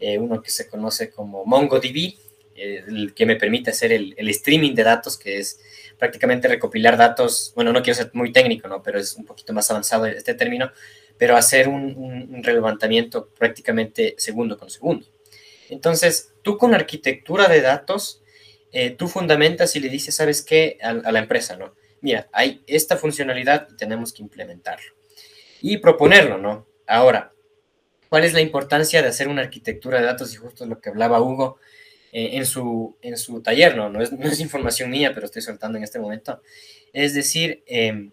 C: eh, uno que se conoce como MongoDB, eh, que me permite hacer el, streaming de datos, que es prácticamente recopilar datos, bueno, no quiero ser muy técnico, ¿no? Pero es un poquito más avanzado este término, pero hacer un, un, prácticamente segundo con segundo. Entonces, tú con arquitectura de datos, eh, tú fundamentas y le dices, ¿sabes qué? A, la empresa, ¿no? Mira, hay esta funcionalidad y tenemos que implementarlo. Y proponerlo, ¿no? Ahora, cuál es la importancia de hacer una arquitectura de datos y justo lo que hablaba Hugo eh, en, su, en su taller, ¿no? No es, no es, información mía, pero estoy soltando en este momento. Es decir, eh,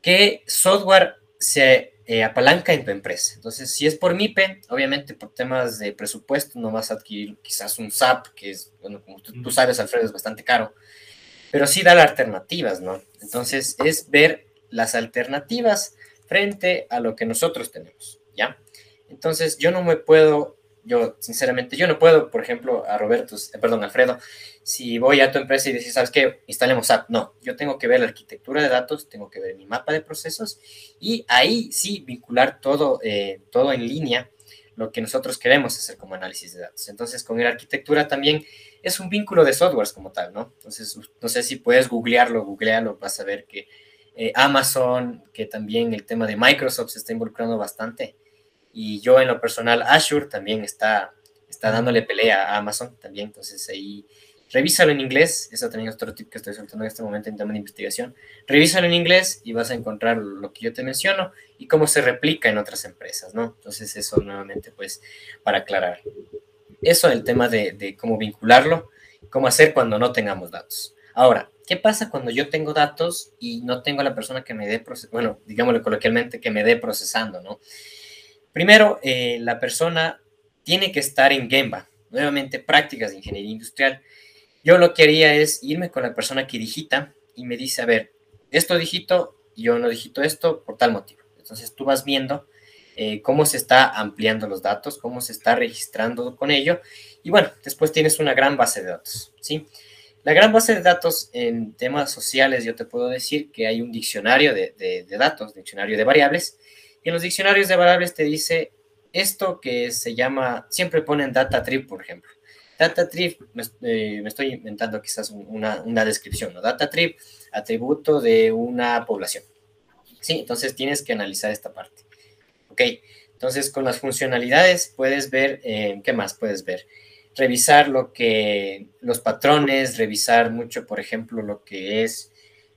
C: qué software se eh, apalanca en tu empresa. Entonces, si es por MIPE, obviamente por temas de presupuesto no vas a adquirir quizás un SAP, que es, bueno, como tú, tú sabes, Alfredo, es bastante caro, pero sí da las alternativas, ¿no? Entonces, es ver las alternativas frente a lo que nosotros tenemos, ¿ya? Entonces, yo no me puedo, yo sinceramente, yo no puedo, por ejemplo, a Roberto, eh, perdón, Alfredo, si voy a tu empresa y decís, ¿sabes qué? Instalemos app. No, yo tengo que ver la arquitectura de datos, tengo que ver mi mapa de procesos y ahí sí vincular todo, eh, todo en línea lo que nosotros queremos hacer como análisis de datos. Entonces, con la arquitectura también es un vínculo de softwares como tal, ¿no? Entonces, no sé si puedes googlearlo, googlearlo, vas a ver que eh, Amazon, que también el tema de Microsoft se está involucrando bastante. Y yo en lo personal, Azure también está, está dándole pelea a Amazon también. Entonces ahí, revísalo en inglés. Eso también es otro tip que estoy soltando en este momento en tema de investigación. Revísalo en inglés y vas a encontrar lo que yo te menciono y cómo se replica en otras empresas, ¿no? Entonces eso nuevamente, pues, para aclarar. Eso, el tema de, de cómo vincularlo, cómo hacer cuando no tengamos datos. Ahora, ¿qué pasa cuando yo tengo datos y no tengo a la persona que me dé, bueno, digámoslo coloquialmente, que me dé procesando, ¿no? Primero, eh, la persona tiene que estar en Gemba, nuevamente prácticas de ingeniería industrial. Yo lo que haría es irme con la persona que digita y me dice, a ver, esto digito, yo no digito esto por tal motivo. Entonces tú vas viendo eh, cómo se está ampliando los datos, cómo se está registrando con ello. Y bueno, después tienes una gran base de datos, ¿sí? La gran base de datos en temas sociales, yo te puedo decir que hay un diccionario de, de datos, diccionario de variables, en los diccionarios de variables te dice esto que se llama, siempre ponen data trip, por ejemplo. Data trip, me, eh, estoy inventando quizás una, una, descripción, ¿no? Data trip, atributo de una población. Sí, entonces tienes que analizar esta parte. Ok, entonces con las funcionalidades puedes ver, eh, ¿qué más puedes ver? Revisar lo que, los patrones, revisar mucho, por ejemplo, lo que es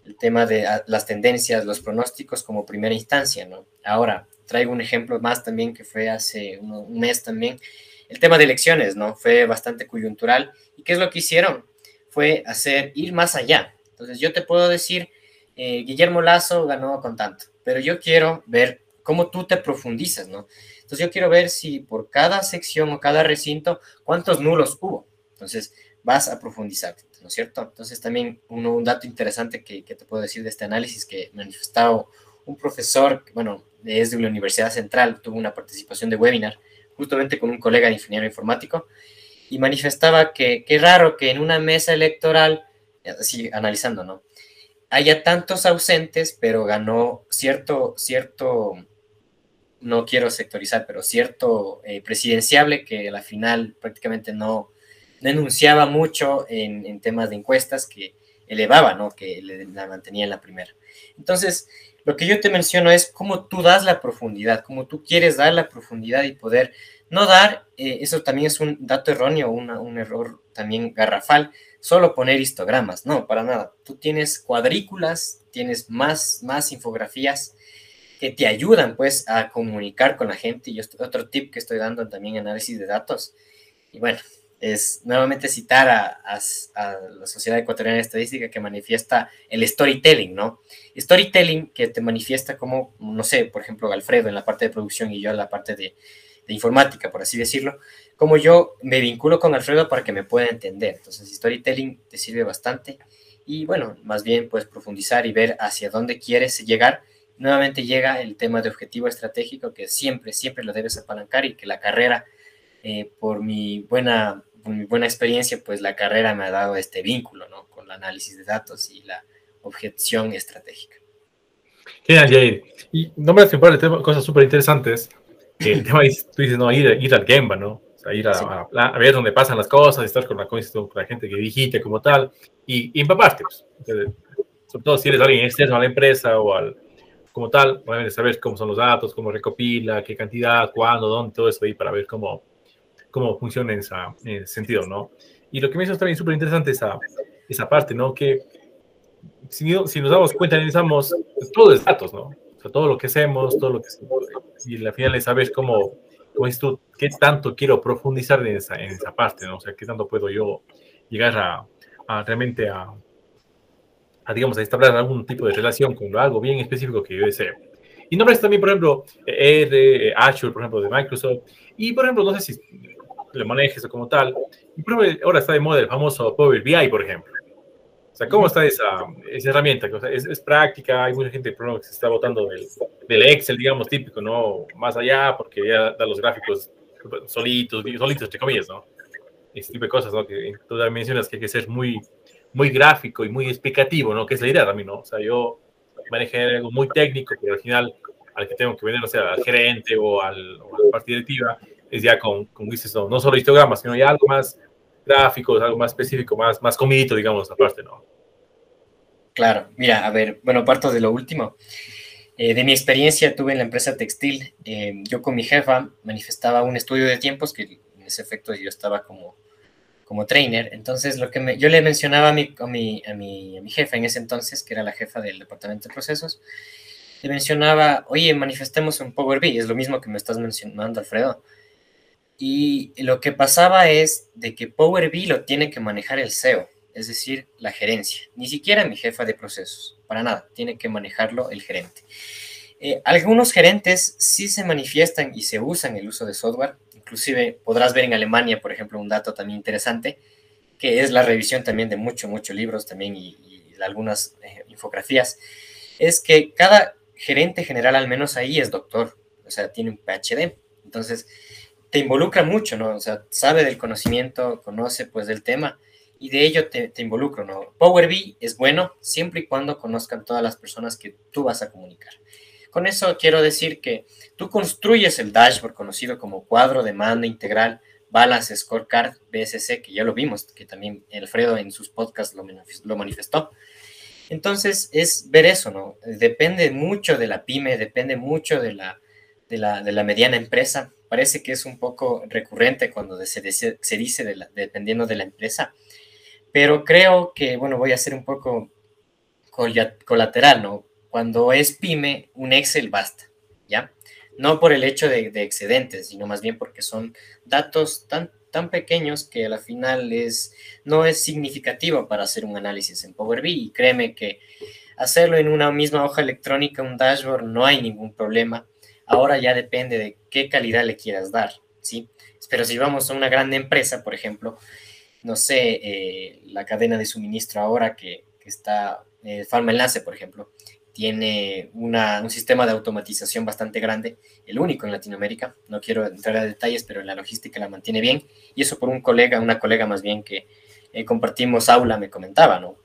C: el tema de ah, las tendencias, los pronósticos como primera instancia, ¿no? Ahora, traigo un ejemplo más también que fue hace un, mes también, el tema de elecciones, ¿no? Fue bastante coyuntural. ¿Y qué es lo que hicieron? Fue hacer, ir más allá. Entonces, yo te puedo decir, eh, Guillermo Lazo ganó con tanto, pero yo quiero ver cómo tú te profundizas, ¿no? Entonces, yo quiero ver si por cada sección o cada recinto, cuántos nulos hubo. Entonces, vas a profundizar. ¿No es cierto? Entonces también un dato interesante que, te puedo decir de este análisis que manifestado un profesor, bueno, es de la Universidad Central, tuvo una participación de webinar justamente con un colega de ingeniero informático y manifestaba que qué raro que en una mesa electoral, así analizando, ¿no? Haya tantos ausentes, pero ganó cierto, cierto, no quiero sectorizar, pero cierto eh, presidenciable que a la final prácticamente no, denunciaba mucho en, temas de encuestas que elevaba, ¿no? Que la mantenía en la primera. Entonces, lo que yo te menciono es cómo tú das la profundidad, cómo tú quieres dar la profundidad y poder no dar, eh, eso también es un dato erróneo, un error también garrafal, solo poner histogramas, no, para nada. Tú tienes cuadrículas, tienes más, más infografías que te ayudan pues a comunicar con la gente. Y otro tip que estoy dando también análisis de datos. Y bueno, es nuevamente citar a, la Sociedad Ecuatoriana de Estadística que manifiesta el storytelling, ¿no? Storytelling que te manifiesta como, no sé, por ejemplo, Alfredo en la parte de producción y yo en la parte de, informática, por así decirlo, como yo me vinculo con Alfredo para que me pueda entender. Entonces, storytelling te sirve bastante y bueno, más bien puedes profundizar y ver hacia dónde quieres llegar. Nuevamente llega el tema de objetivo estratégico que siempre, siempre lo debes apalancar y que la carrera, eh, por, mi buena, mi buena experiencia, pues la carrera me ha dado este vínculo, ¿no? Con el análisis de datos y la objeción estratégica.
B: Genial, Jair. Y no me das tema cosas súper interesantes. El tema es, tú dices, no, ir, ir al Gemba, ¿no? ir a, ver dónde pasan las cosas, estar con la, con la gente que digite como tal y, empaparte. Pues. sobre todo si eres alguien externo a la empresa o al como tal, obviamente saber cómo son los datos, cómo recopila, qué cantidad, cuándo, dónde, todo eso ahí para ver cómo, cómo funciona en, ese sentido, ¿no? Y lo que me hizo también súper interesante esa, esa parte, ¿no? Que si, si, nos damos cuenta, analizamos, todo es datos, ¿no? O sea, todo lo que hacemos, todo lo que... Y al final es saber cómo como dices tú, qué tanto quiero profundizar en esa, en esa parte, ¿no? O sea, qué tanto puedo yo llegar a, a realmente a, a, digamos, a establecer algún tipo de relación con algo bien específico que yo deseo. Y nombres también, por ejemplo, R, Azure, por ejemplo, de Microsoft. Y, por ejemplo, no sé si le manejes o como tal. Y, ahora está de moda el famoso Power BI, por ejemplo. O sea, ¿cómo está esa, esa herramienta? O sea, es, es, práctica, hay mucha gente que se está votando del, del, Excel, digamos, típico, ¿no? Más allá, porque ya da los gráficos solitos, solitos, entre comillas, ¿no? Ese tipo de cosas, ¿no? Que tú mencionas que hay que ser muy, muy gráfico y muy explicativo, ¿no? Que es la idea también, ¿no? O sea, yo manejé algo muy técnico, pero al final, al que tengo que vender, o sea, al gerente o, al, o a la parte directiva, es ya con, como dices, no, solo histogramas, sino ya algo más gráficos, algo más específico, más, más comidito, digamos, aparte, ¿no?
C: Claro, mira, a ver, bueno, parto de lo último. Eh, de mi experiencia tuve en la empresa textil, eh, yo con mi jefa manifestaba un estudio de tiempos, que en ese efecto yo estaba como, como trainer, entonces lo que me, yo le mencionaba a mi, a, mi, a, mi, a mi jefa en ese entonces, que era la jefa del departamento de procesos, le mencionaba, oye, manifestemos un Power BI, es lo mismo que me estás mencionando, Alfredo. Y lo que pasaba es de que Power BI lo tiene que manejar el CEO, es decir, la gerencia, ni siquiera mi jefa de procesos, para nada, tiene que manejarlo el gerente. Eh, algunos gerentes sí se manifiestan y se usan el uso de software, inclusive podrás ver en Alemania, por ejemplo, un dato también interesante, que es la revisión también de muchos, muchos libros también y, algunas eh, infografías, es que cada gerente general, al menos ahí, es doctor, o sea, tiene un PhD. Entonces, te involucra mucho, ¿no? O sea, sabe del conocimiento, conoce pues del tema y de ello te, te involucro, ¿no? Power BI es bueno siempre y cuando conozcan todas las personas que tú vas a comunicar. Con eso quiero decir que tú construyes el dashboard conocido como cuadro de mando integral Balance Scorecard BSC, que ya lo vimos, que también Alfredo en sus podcasts lo, manifestó. Entonces es ver eso, ¿no? Depende mucho de la pyme, depende mucho de la, de la, de la mediana empresa, parece que es un poco recurrente cuando se, dice, dependiendo de la empresa, pero creo que, bueno, voy a ser un poco colateral, ¿no? Cuando es pyme, un Excel basta, ¿ya? No por el hecho de, excedentes, sino más bien porque son datos tan, tan pequeños que a la final es, no es significativo para hacer un análisis en Power BI. Y créeme que hacerlo en una misma hoja electrónica, un dashboard, no hay ningún problema Ahora ya depende de qué calidad le quieras dar, ¿sí? Pero si vamos a una gran empresa, por ejemplo, no sé, eh, la cadena de suministro ahora que, está, eh, Farma Enlace, por ejemplo, tiene un sistema de automatización bastante grande, el único en Latinoamérica. No quiero entrar a detalles, pero la logística la mantiene bien. Y eso por un colega, una colega más bien que eh, compartimos aula, me comentaba, ¿no?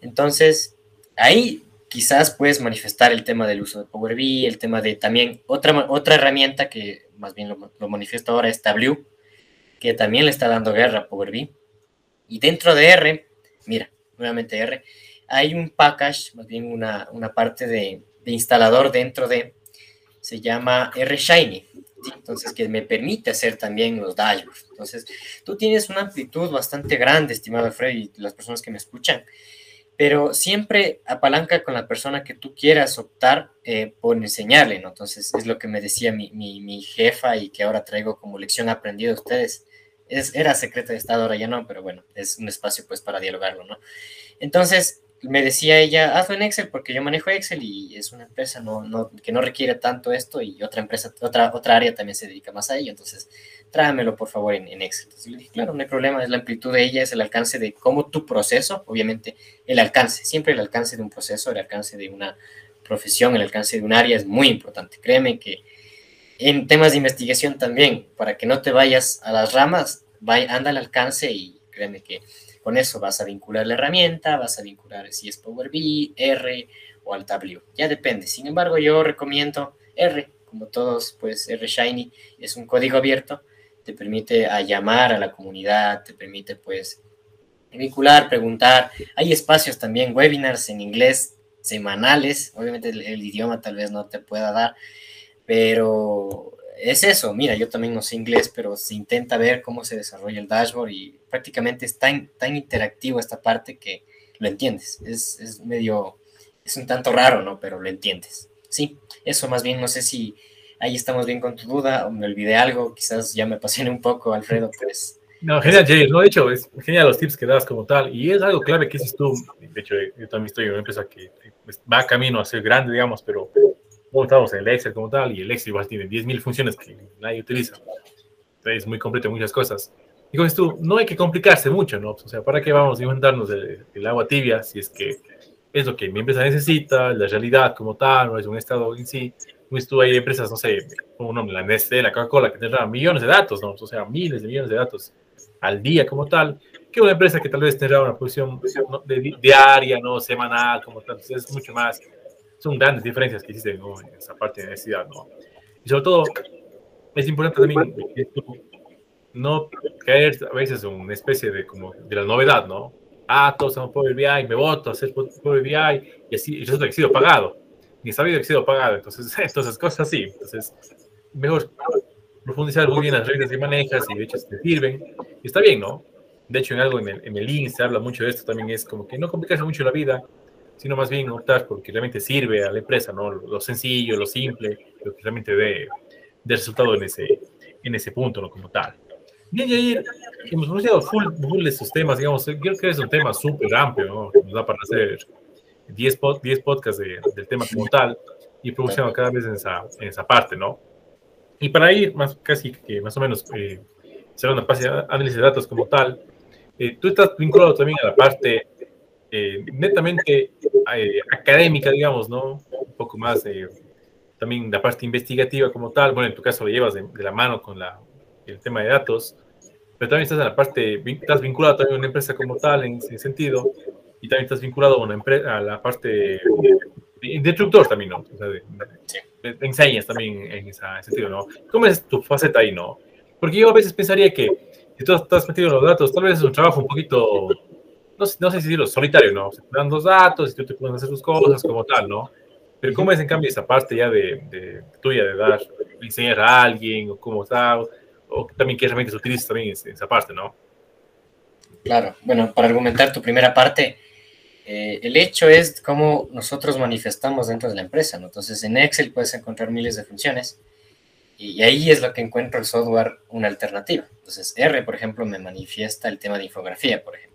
C: Entonces, ahí quizás puedes manifestar el tema del uso de Power BI, el tema de también otra, otra herramienta que más bien lo, lo manifiesto ahora es Tableau, que también le está dando guerra a Power BI. Y dentro de R, mira, nuevamente R, hay un package, más bien una, una parte de, de, instalador dentro de, se llama R Shiny, entonces que me permite hacer también los dashboards. Entonces, tú tienes una amplitud bastante grande, estimado Fred, y las personas que me escuchan, pero siempre apalanca con la persona que tú quieras optar eh, por enseñarle, ¿no? Entonces, es lo que me decía mi, mi, mi jefa y que ahora traigo como lección aprendida a ustedes. Es, era secreto de Estado, ahora ya no, pero bueno, es un espacio pues para dialogarlo, ¿no? Entonces, me decía ella, hazlo en Excel porque yo manejo Excel y es una empresa no, no, que no requiere tanto esto y otra empresa, otra, otra área también se dedica más a ello, entonces tráemelo por favor en, en Excel. Entonces le dije, claro, no hay problema, es la amplitud de ella, es el alcance de cómo tu proceso, obviamente el alcance, siempre el alcance de un proceso, el alcance de una profesión, el alcance de un área es muy importante. Créeme que en temas de investigación también, para que no te vayas a las ramas, vaya, anda al alcance y créeme que con eso vas a vincular la herramienta, vas a vincular si es Power BI, R o al W. Ya depende. Sin embargo, yo recomiendo R, como todos, pues R Shiny es un código abierto, te permite a llamar a la comunidad, te permite pues vincular, preguntar. Hay espacios también, webinars en inglés semanales. Obviamente el idioma tal vez no te pueda dar, pero es eso, mira, yo también no sé inglés, pero se intenta ver cómo se desarrolla el dashboard y prácticamente es tan, tan interactivo esta parte que lo entiendes. Es, es, medio, es un tanto raro, ¿no? Pero lo entiendes. Sí, eso más bien, no sé si ahí estamos bien con tu duda o me olvidé algo, quizás ya me apasioné un poco, Alfredo, pues...
B: No, genial, Jay, no, de hecho, es genial los tips que das como tal, y es algo clave que dices tú, de hecho, yo también estoy en una empresa que va camino a ser grande, digamos, pero como estamos el Excel como tal, y el Excel igual tiene 10.000 funciones que nadie utiliza. Entonces es muy completo en muchas cosas. Y como tú, no hay que complicarse mucho, ¿no? O sea, ¿para qué vamos a inventarnos el, el, agua tibia si es que es lo que mi empresa necesita, la realidad como tal, no es un estado en sí? Pues tú hay empresas, no sé, como nombre, la Nestlé, la Coca-Cola, que tendrán millones de datos, ¿no? O sea, miles de millones de datos al día como tal, que una empresa que tal vez tendrá una posición de, diaria, ¿no? Semanal, como tal. Entonces es mucho más son grandes diferencias que existen ¿no? en esa parte de necesidad, ¿no? Y sobre todo, es importante también no caer a veces en una especie de, como, de la novedad, ¿no? Ah, todos son Power BI, me voto a hacer Power BI, y así, y resulta que he sido pagado. Ni sabido que he sido pagado, entonces, (laughs) entonces cosas así. Entonces, mejor profundizar muy bien las reglas que manejas y de hecho te sirven. Y está bien, ¿no? De hecho, en algo en el, en el link se habla mucho de esto también, es como que no complicarse mucho la vida, sino más bien optar porque realmente sirve a la empresa, ¿no? Lo sencillo, lo simple, lo que realmente dé, resultado en ese, en ese punto, ¿no? Como tal. Bien, Jair, hemos conocido full, full de estos temas, digamos, yo creo que es un tema súper amplio, ¿no? Nos da para hacer 10, pod, 10 podcasts de, del tema como tal y producción cada vez en esa, en esa parte, ¿no? Y para ir más casi que más o menos eh, cerrando la de análisis de datos como tal, eh, tú estás vinculado también a la parte eh, netamente eh, académica, digamos, ¿no? Un poco más eh, también la parte investigativa como tal. Bueno, en tu caso lo llevas de, de la mano con la, el tema de datos, pero también estás en la parte, estás vinculado también a una empresa como tal en ese sentido, y también estás vinculado a, una empresa, a la parte de, de instructor también, ¿no? O sea, de, de, de, enseñas también en ese sentido, ¿no? ¿Cómo es tu faceta ahí, no? Porque yo a veces pensaría que si tú estás metido en los datos, tal vez es un trabajo un poquito no, no sé si decirlo, solitario, ¿no? Se te dan dos datos y tú te puedes hacer tus cosas como tal, ¿no? Pero ¿cómo es en cambio esa parte ya de, de tuya de dar, enseñar a alguien o cómo está, o, o también qué herramientas utilizas también en esa parte, ¿no?
C: Claro, bueno, para argumentar tu primera parte, eh, el hecho es cómo nosotros manifestamos dentro de la empresa, ¿no? Entonces en Excel puedes encontrar miles de funciones y ahí es lo que encuentro el software una alternativa. Entonces R, por ejemplo, me manifiesta el tema de infografía, por ejemplo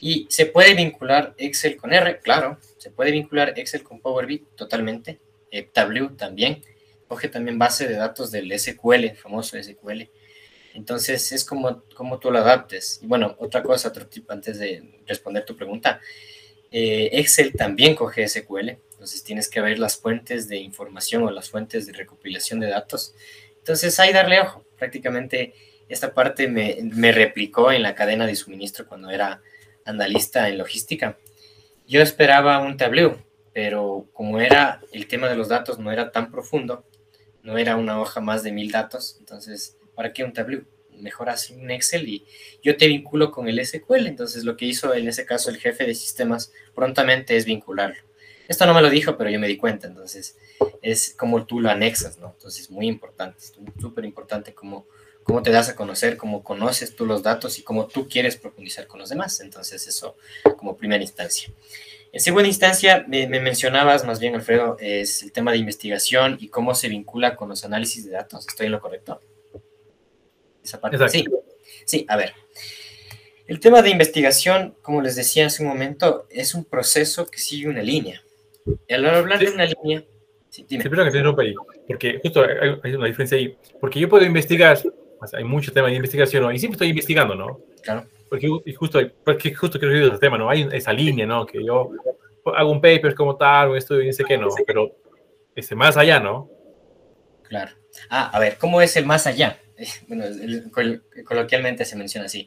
C: y se puede vincular Excel con R, claro. Se puede vincular Excel con Power BI totalmente. Eh, también. Coge también base de datos del SQL, famoso SQL. Entonces es como, como tú lo adaptes. Y bueno, otra cosa, otro tip antes de responder tu pregunta. Eh, Excel también coge SQL. Entonces tienes que ver las fuentes de información o las fuentes de recopilación de datos. Entonces hay darle ojo. Prácticamente esta parte me, me replicó en la cadena de suministro cuando era analista en logística. Yo esperaba un Tableau, pero como era el tema de los datos no era tan profundo, no era una hoja más de mil datos, entonces, ¿para qué un Tableau? mejoras en Excel y yo te vinculo con el SQL. Entonces, lo que hizo en ese caso el jefe de sistemas prontamente es vincularlo. Esto no me lo dijo, pero yo me di cuenta. Entonces, es como tú lo anexas, ¿no? Entonces, muy importante, súper importante cómo, cómo te das a conocer, cómo conoces tú los datos y cómo tú quieres profundizar con los demás. Entonces, eso como primera instancia. En segunda instancia, me, mencionabas más bien, Alfredo, es el tema de investigación y cómo se vincula con los análisis de datos. ¿Estoy en lo correcto? Esa parte. Sí, sí, a ver. El tema de investigación, como les decía hace un momento, es un proceso que sigue una línea. Y al hablar de una línea...
B: Sí, dime. que te ahí, porque justo hay, una diferencia ahí. Porque yo puedo investigar, hay mucho tema de investigación, y siempre estoy investigando, ¿no?
C: Claro
B: porque justo, porque justo quiero decir ese tema, ¿no? Hay esa línea, ¿no? Que yo hago un paper como tal, o esto y sé que no, pero ese más allá, ¿no?
C: Claro. Ah, a ver, ¿cómo es el más allá? (laughs) Bueno, coloquialmente se menciona así.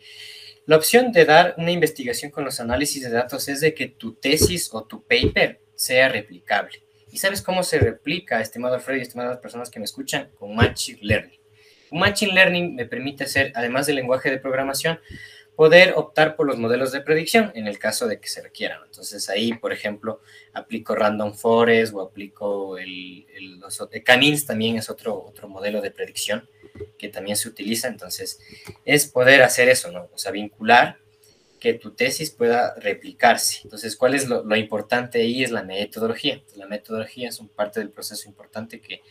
C: La opción de dar una investigación con los análisis de datos es de que tu tesis o tu paper sea replicable. ¿Y sabes cómo se replica, estimado Alfredo y estimadas personas que me escuchan? Con Machine Learning. Machine Learning me permite hacer, además del lenguaje de programación, poder optar por los modelos de predicción en el caso de que se requieran. Entonces ahí, por ejemplo, aplico Random Forest o aplico el, el los, Canins también es otro, otro modelo de predicción que también se utiliza. Entonces es poder hacer eso, ¿no? O sea, vincular que tu tesis pueda replicarse. Entonces, ¿cuál es lo, lo importante ahí? Es la metodología. La metodología es un parte del proceso importante que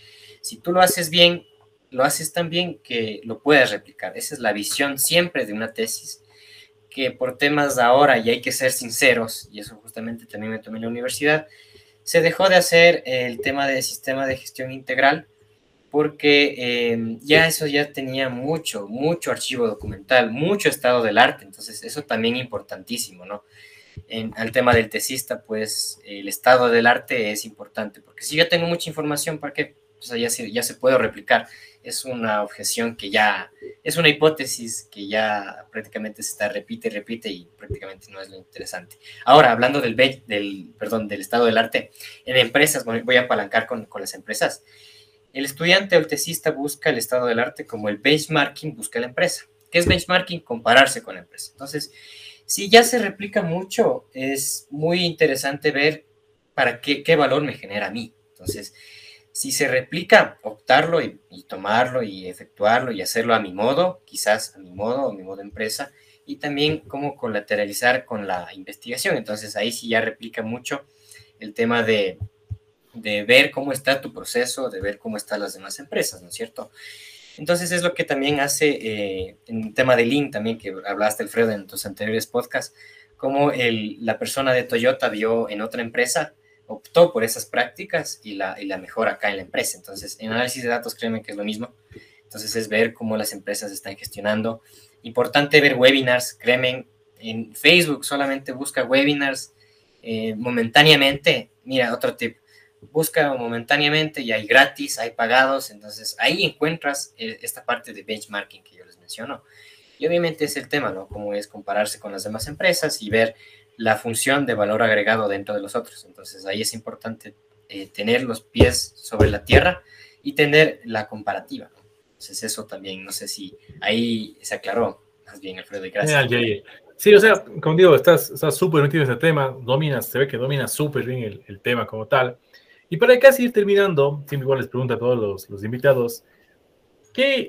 C: si tú lo haces bien, lo haces tan bien que lo puedes replicar. Esa es la visión siempre de una tesis que por temas de ahora, y hay que ser sinceros, y eso justamente también me tomé en la universidad, se dejó de hacer el tema del sistema de gestión integral porque eh, ya eso ya tenía mucho, mucho archivo documental, mucho estado del arte, entonces eso también importantísimo, ¿no? En, al tema del tesista, pues el estado del arte es importante, porque si yo tengo mucha información, ¿para qué? Pues ya se, ya se puede replicar es una objeción que ya, es una hipótesis que ya prácticamente se está repite y repite y prácticamente no es lo interesante. Ahora, hablando del, del, perdón, del estado del arte, en empresas, voy a apalancar con, con las empresas. El estudiante o el tesista busca el estado del arte como el benchmarking busca la empresa. ¿Qué es benchmarking? Compararse con la empresa. Entonces, si ya se replica mucho, es muy interesante ver para qué, qué valor me genera a mí. Entonces, si se replica, optarlo y, tomarlo y efectuarlo y hacerlo a mi modo, quizás a mi modo o mi modo empresa, y también cómo colateralizar con la investigación. Entonces ahí sí ya replica mucho el tema de, ver cómo está tu proceso, de ver cómo están las demás empresas, ¿no es cierto? Entonces es lo que también hace eh, en el tema de Lean también, que hablaste, Alfredo, en tus anteriores podcasts, como la persona de Toyota vio en otra empresa optó por esas prácticas y la, y la mejora acá en la empresa. Entonces, en análisis de datos, créeme que es lo mismo. Entonces, es ver cómo las empresas están gestionando. Importante ver webinars, créeme, en Facebook solamente busca webinars eh, momentáneamente. Mira, otro tip, busca momentáneamente y hay gratis, hay pagados. Entonces, ahí encuentras eh, esta parte de benchmarking que yo les menciono. Y obviamente es el tema, ¿no? Cómo es compararse con las demás empresas y ver la función de valor agregado dentro de los otros. Entonces ahí es importante eh, tener los pies sobre la tierra y tener la comparativa. Entonces eso también, no sé si ahí se aclaró más bien, Alfredo, gracias.
B: Sí, o sea, como digo, estás súper metido en ese tema, dominas, se ve que dominas súper bien el, el, tema como tal. Y para casi ir terminando, siempre igual les pregunto a todos los, los invitados, ¿qué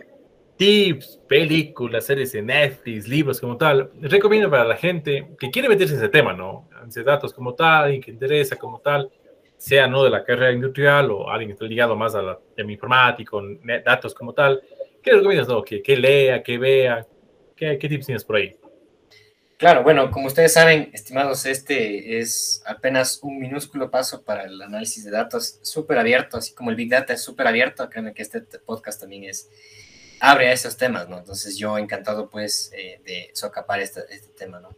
B: tips, películas, series de Netflix, libros como tal, recomiendo para la gente que quiere meterse en ese tema, ¿no? En datos como tal, y que interesa como tal, sea no de la carrera industrial o alguien que esté ligado más a la tema informático, datos como tal. ¿Qué recomiendas, no? Que, que lea, que vea, ¿Qué, ¿qué tips tienes por ahí?
C: Claro, bueno, como ustedes saben, estimados, este es apenas un minúsculo paso para el análisis de datos súper abierto, así como el Big Data es súper abierto, créanme que este podcast también es abre a esos temas, ¿no? Entonces yo encantado pues eh, de socapar este, este, tema, ¿no?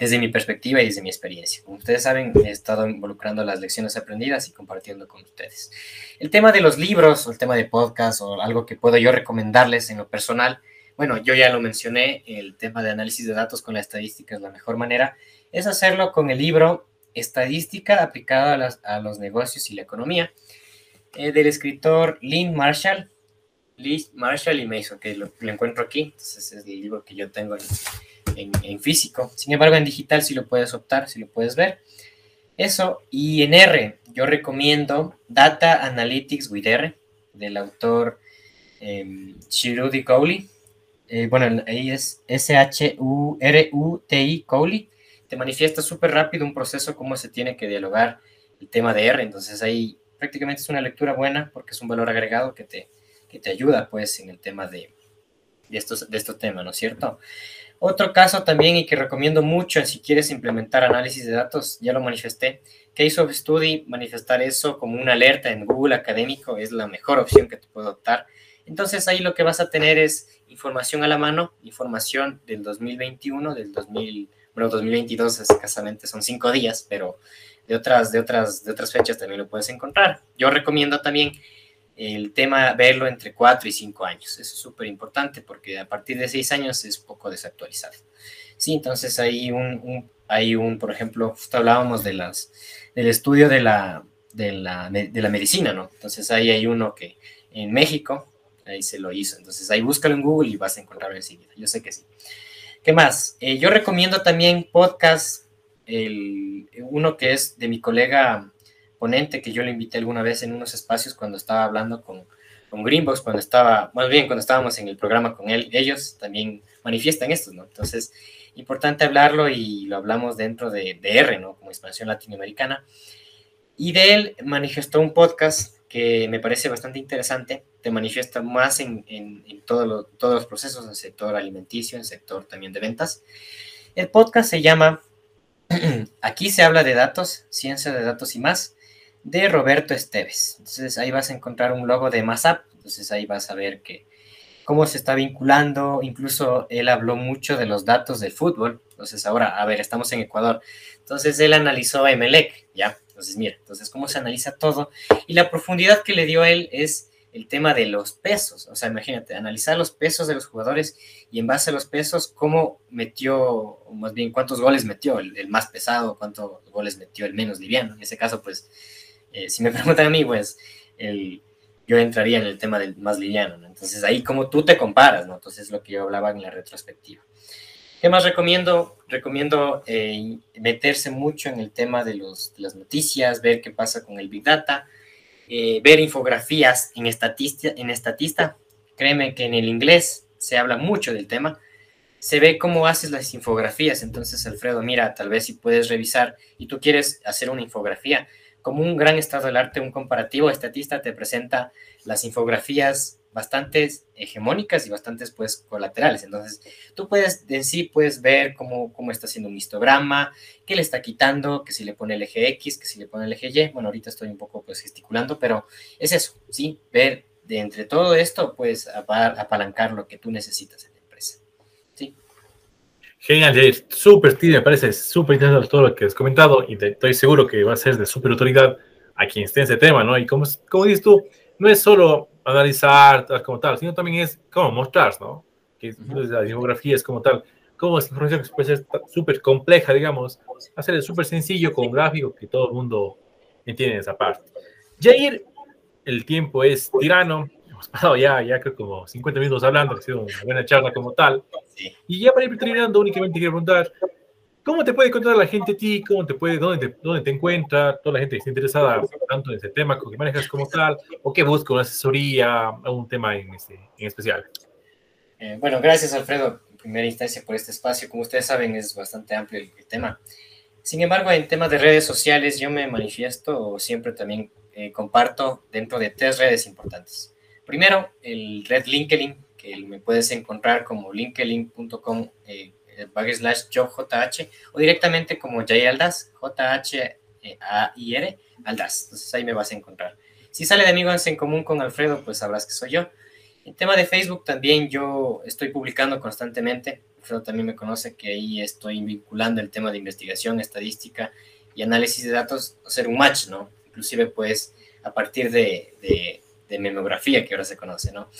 C: Desde mi perspectiva y desde mi experiencia. Como ustedes saben, he estado involucrando las lecciones aprendidas y compartiendo con ustedes. El tema de los libros o el tema de podcast o algo que puedo yo recomendarles en lo personal, bueno, yo ya lo mencioné, el tema de análisis de datos con la estadística es la mejor manera, es hacerlo con el libro Estadística aplicada a, los negocios y la economía, eh, del escritor Lynn Marshall, Lee Marshall y Mason, que lo, encuentro aquí, entonces es el libro que yo tengo en, físico. Sin embargo, en digital sí lo puedes optar, sí lo puedes ver. Eso, y en R, yo recomiendo Data Analytics with R, del autor eh, Shirudi Cowley. Bueno, ahí es S-H-U-R-U-T-I Cowley. Te manifiesta súper rápido un proceso, cómo se tiene que dialogar el tema de R. Entonces ahí prácticamente es una lectura buena porque es un valor agregado que te, que te ayuda pues en el tema de, de, estos, de estos temas, ¿no es cierto? Otro caso también y que recomiendo mucho si quieres implementar análisis de datos, ya lo manifesté, Case of Study, manifestar eso como una alerta en Google Académico es la mejor opción que te puedo optar. Entonces ahí lo que vas a tener es información a la mano, información del 2021, del 2000, bueno, 2022 escasamente son cinco días, pero de otras, de otras, de otras fechas también lo puedes encontrar. Yo recomiendo también el tema verlo entre 4 y 5 años. Eso es súper importante porque a partir de 6 años es poco desactualizado. Sí, entonces hay un, hay un por ejemplo, justo hablábamos de las, del estudio de la, de la, de la medicina, ¿no? Entonces ahí hay uno que en México, ahí se lo hizo. Entonces ahí búscalo en Google y vas a encontrarlo enseguida. Yo sé que sí. ¿Qué más? Eh, yo recomiendo también podcast, el, uno que es de mi colega ponente que yo le invité alguna vez en unos espacios cuando estaba hablando con, con Greenbox, cuando estaba, más bien cuando estábamos en el programa con él, ellos también manifiestan esto, ¿no? Entonces, importante hablarlo y lo hablamos dentro de, de R, ¿no? Como expansión latinoamericana. Y de él manifestó un podcast que me parece bastante interesante, te manifiesta más en, en, en todos los procesos, en el sector alimenticio, en el sector también de ventas. El podcast se llama (clears throat) Aquí se habla de datos, ciencia de datos y más, de Roberto Esteves. Entonces ahí vas a encontrar un logo de MASAP, entonces ahí vas a ver que cómo se está vinculando, incluso él habló mucho de los datos del fútbol, entonces ahora, a ver, estamos en Ecuador, entonces él analizó a Emelec, ¿ya? Entonces mira, entonces cómo se analiza todo. Y la profundidad que le dio él es el tema de los pesos, o sea, imagínate, analizar los pesos de los jugadores y en base a los pesos, cómo metió, o más bien cuántos goles metió, el, el más pesado, cuántos goles metió el menos liviano, en ese caso, pues eh, si me (laughs) preguntan a mí, pues el, yo entraría en el tema del más liviano, ¿no? Entonces ahí como tú te comparas, ¿no? Entonces es lo que yo hablaba en la retrospectiva. ¿Qué más recomiendo? Recomiendo eh, meterse mucho en el tema de, los, las noticias, ver qué pasa con el Big Data, eh, ver infografías en estatista, en estatista. Créeme que en el inglés se habla mucho del tema. Se ve cómo haces las infografías. Entonces, Alfredo, mira, tal vez si puedes revisar y tú quieres hacer una infografía, como un gran estado del arte, un comparativo estatista te presenta las infografías bastante hegemónicas y bastantes pues colaterales. Entonces, tú puedes en sí puedes ver cómo, cómo está haciendo un histograma, qué le está quitando, que si le pone el eje X, que si le pone el eje Y. Bueno, ahorita estoy un poco pues gesticulando, pero es eso, ¿sí? Ver de entre todo esto, pues apalancar lo que tú necesitas.
B: Genial, Jair. Súper, me parece súper interesante todo lo que has comentado y estoy seguro que va a ser de súper autoridad a quien esté en ese tema, ¿no? Y como, como dices tú, no es solo analizar como tal, sino también es cómo mostrar, ¿no? Que la demografía es como tal, cómo es información que puede ser súper compleja, digamos, hacer súper sencillo con un gráfico que todo el mundo entiende esa parte. Jair, el tiempo es tirano, hemos pasado ya, ya creo como 50 minutos hablando, ha sido una buena charla como tal. Y ya para ir terminando, únicamente quiero preguntar, ¿cómo te puede encontrar la gente a ti? ¿Cómo te puede, dónde te, dónde te encuentra toda la gente que está interesada tanto en ese tema que manejas como tal? ¿O que busca una asesoría, algún tema en, este, en especial?
C: Eh, bueno, gracias Alfredo, en primera instancia por este espacio. Como ustedes saben, es bastante amplio el, tema. Sin embargo, en temas de redes sociales, yo me manifiesto o siempre también eh, comparto dentro de tres redes importantes. Primero, el red LinkedIn, que me puedes encontrar como linkedin.com eh, slash JH o directamente como Jair Aldaz, J-H-A-I-R, Aldaz. Entonces ahí me vas a encontrar. Si sale de amigos en común con Alfredo, pues sabrás que soy yo. En tema de Facebook también yo estoy publicando constantemente. Alfredo también me conoce que ahí estoy vinculando el tema de investigación, estadística y análisis de datos, hacer un match, ¿no? Inclusive pues a partir de memografía que ahora se conoce, ¿no?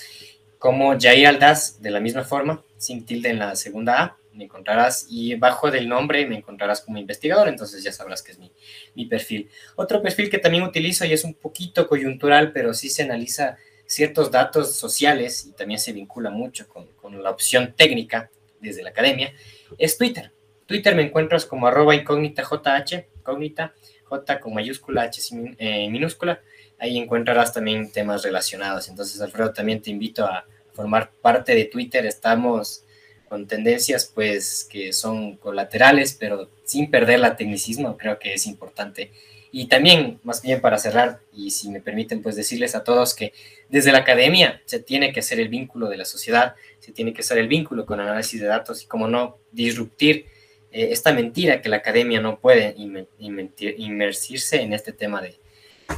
C: Como Jair Aldaz, de la misma forma, sin tilde en la segunda A, me encontrarás y bajo del nombre me encontrarás como investigador, entonces ya sabrás que es mi, perfil. Otro perfil que también utilizo y es un poquito coyuntural, pero sí se analiza ciertos datos sociales y también se vincula mucho con, la opción técnica desde la academia, es Twitter. Twitter me encuentras como arroba incógnita JH, incógnita, J con mayúscula, H eh, minúscula. Ahí encontrarás también temas relacionados. Entonces, Alfredo, también te invito a formar parte de Twitter. Estamos con tendencias pues que son colaterales, pero sin perder la tecnicismo, creo que es importante. Y también, más bien para cerrar, y si me permiten pues decirles a todos que desde la academia se tiene que hacer el vínculo de la sociedad, se tiene que hacer el vínculo con análisis de datos y como no, disruptir eh, esta mentira que la academia no puede inmersirse en este tema de,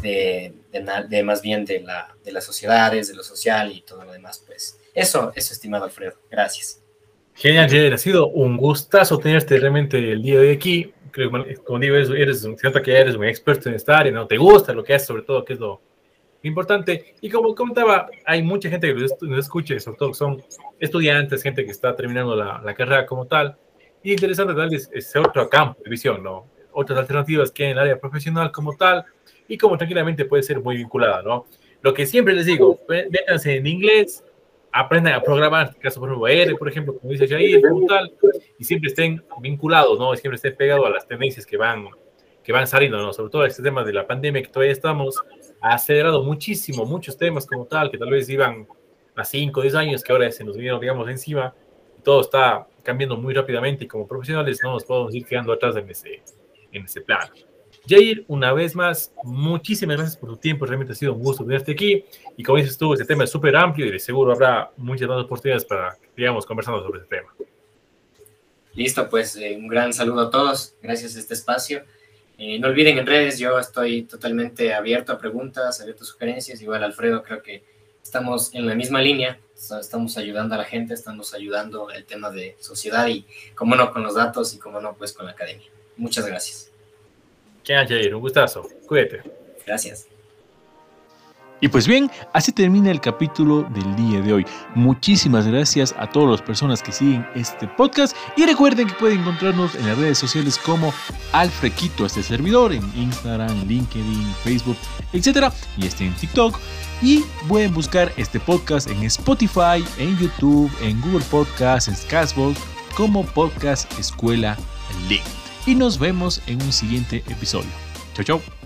C: de, más bien de, la, de las sociedades, de lo social y todo lo demás. Pues eso, eso, estimado Alfredo. Gracias.
B: Genial, Jair. Ha sido un gustazo tenerte realmente el día de aquí. Creo que, como digo, eres, eres, siento que eres un experto en esta área, ¿no? Te gusta lo que es, sobre todo, que es lo importante. Y como comentaba, hay mucha gente que nos escucha, sobre todo son estudiantes, gente que está terminando la, la carrera como tal y interesante darles ese otro campo de visión, ¿no? Otras alternativas que en el área profesional como tal y como tranquilamente puede ser muy vinculada, ¿no? Lo que siempre les digo, métanse en inglés, aprendan a programar, en este caso, por ejemplo, R, por ejemplo, como dice Jair, como tal, y siempre estén vinculados, ¿no? Siempre estén pegados a las tendencias que van, que van saliendo, ¿no? Sobre todo este tema de la pandemia que todavía estamos, ha acelerado muchísimo, muchos temas como tal, que tal vez iban a 5 o 10 años, que ahora se nos vinieron, digamos, encima, y todo está cambiando muy rápidamente y como profesionales no nos podemos ir quedando atrás en ese, en ese plan. Jair, una vez más, muchísimas gracias por tu tiempo. Realmente ha sido un gusto tenerte aquí. Y como dices tú, este tema es súper amplio y de seguro habrá muchas más oportunidades para que sigamos conversando sobre este tema.
C: Listo, pues eh, un gran saludo a todos. Gracias a este espacio. Eh, no olviden en redes, yo estoy totalmente abierto a preguntas, abierto a sugerencias. Igual Alfredo, creo que estamos en la misma línea estamos ayudando a la gente, estamos ayudando el tema de sociedad y, como no, con los datos y, como no, pues con la academia. Muchas gracias.
B: ¿Qué Jair? Un gustazo. Cuídate.
C: Gracias.
A: Y pues bien, así termina el capítulo del día de hoy. Muchísimas gracias a todas las personas que siguen este podcast y recuerden que pueden encontrarnos en las redes sociales como Alfrequito, este servidor, en Instagram, LinkedIn, Facebook, etc. Y este en TikTok. Y pueden buscar este podcast en Spotify, en YouTube, en Google Podcasts, en Castbox, como Podcast Escuela Link. Y nos vemos en un siguiente episodio. Chau, chau.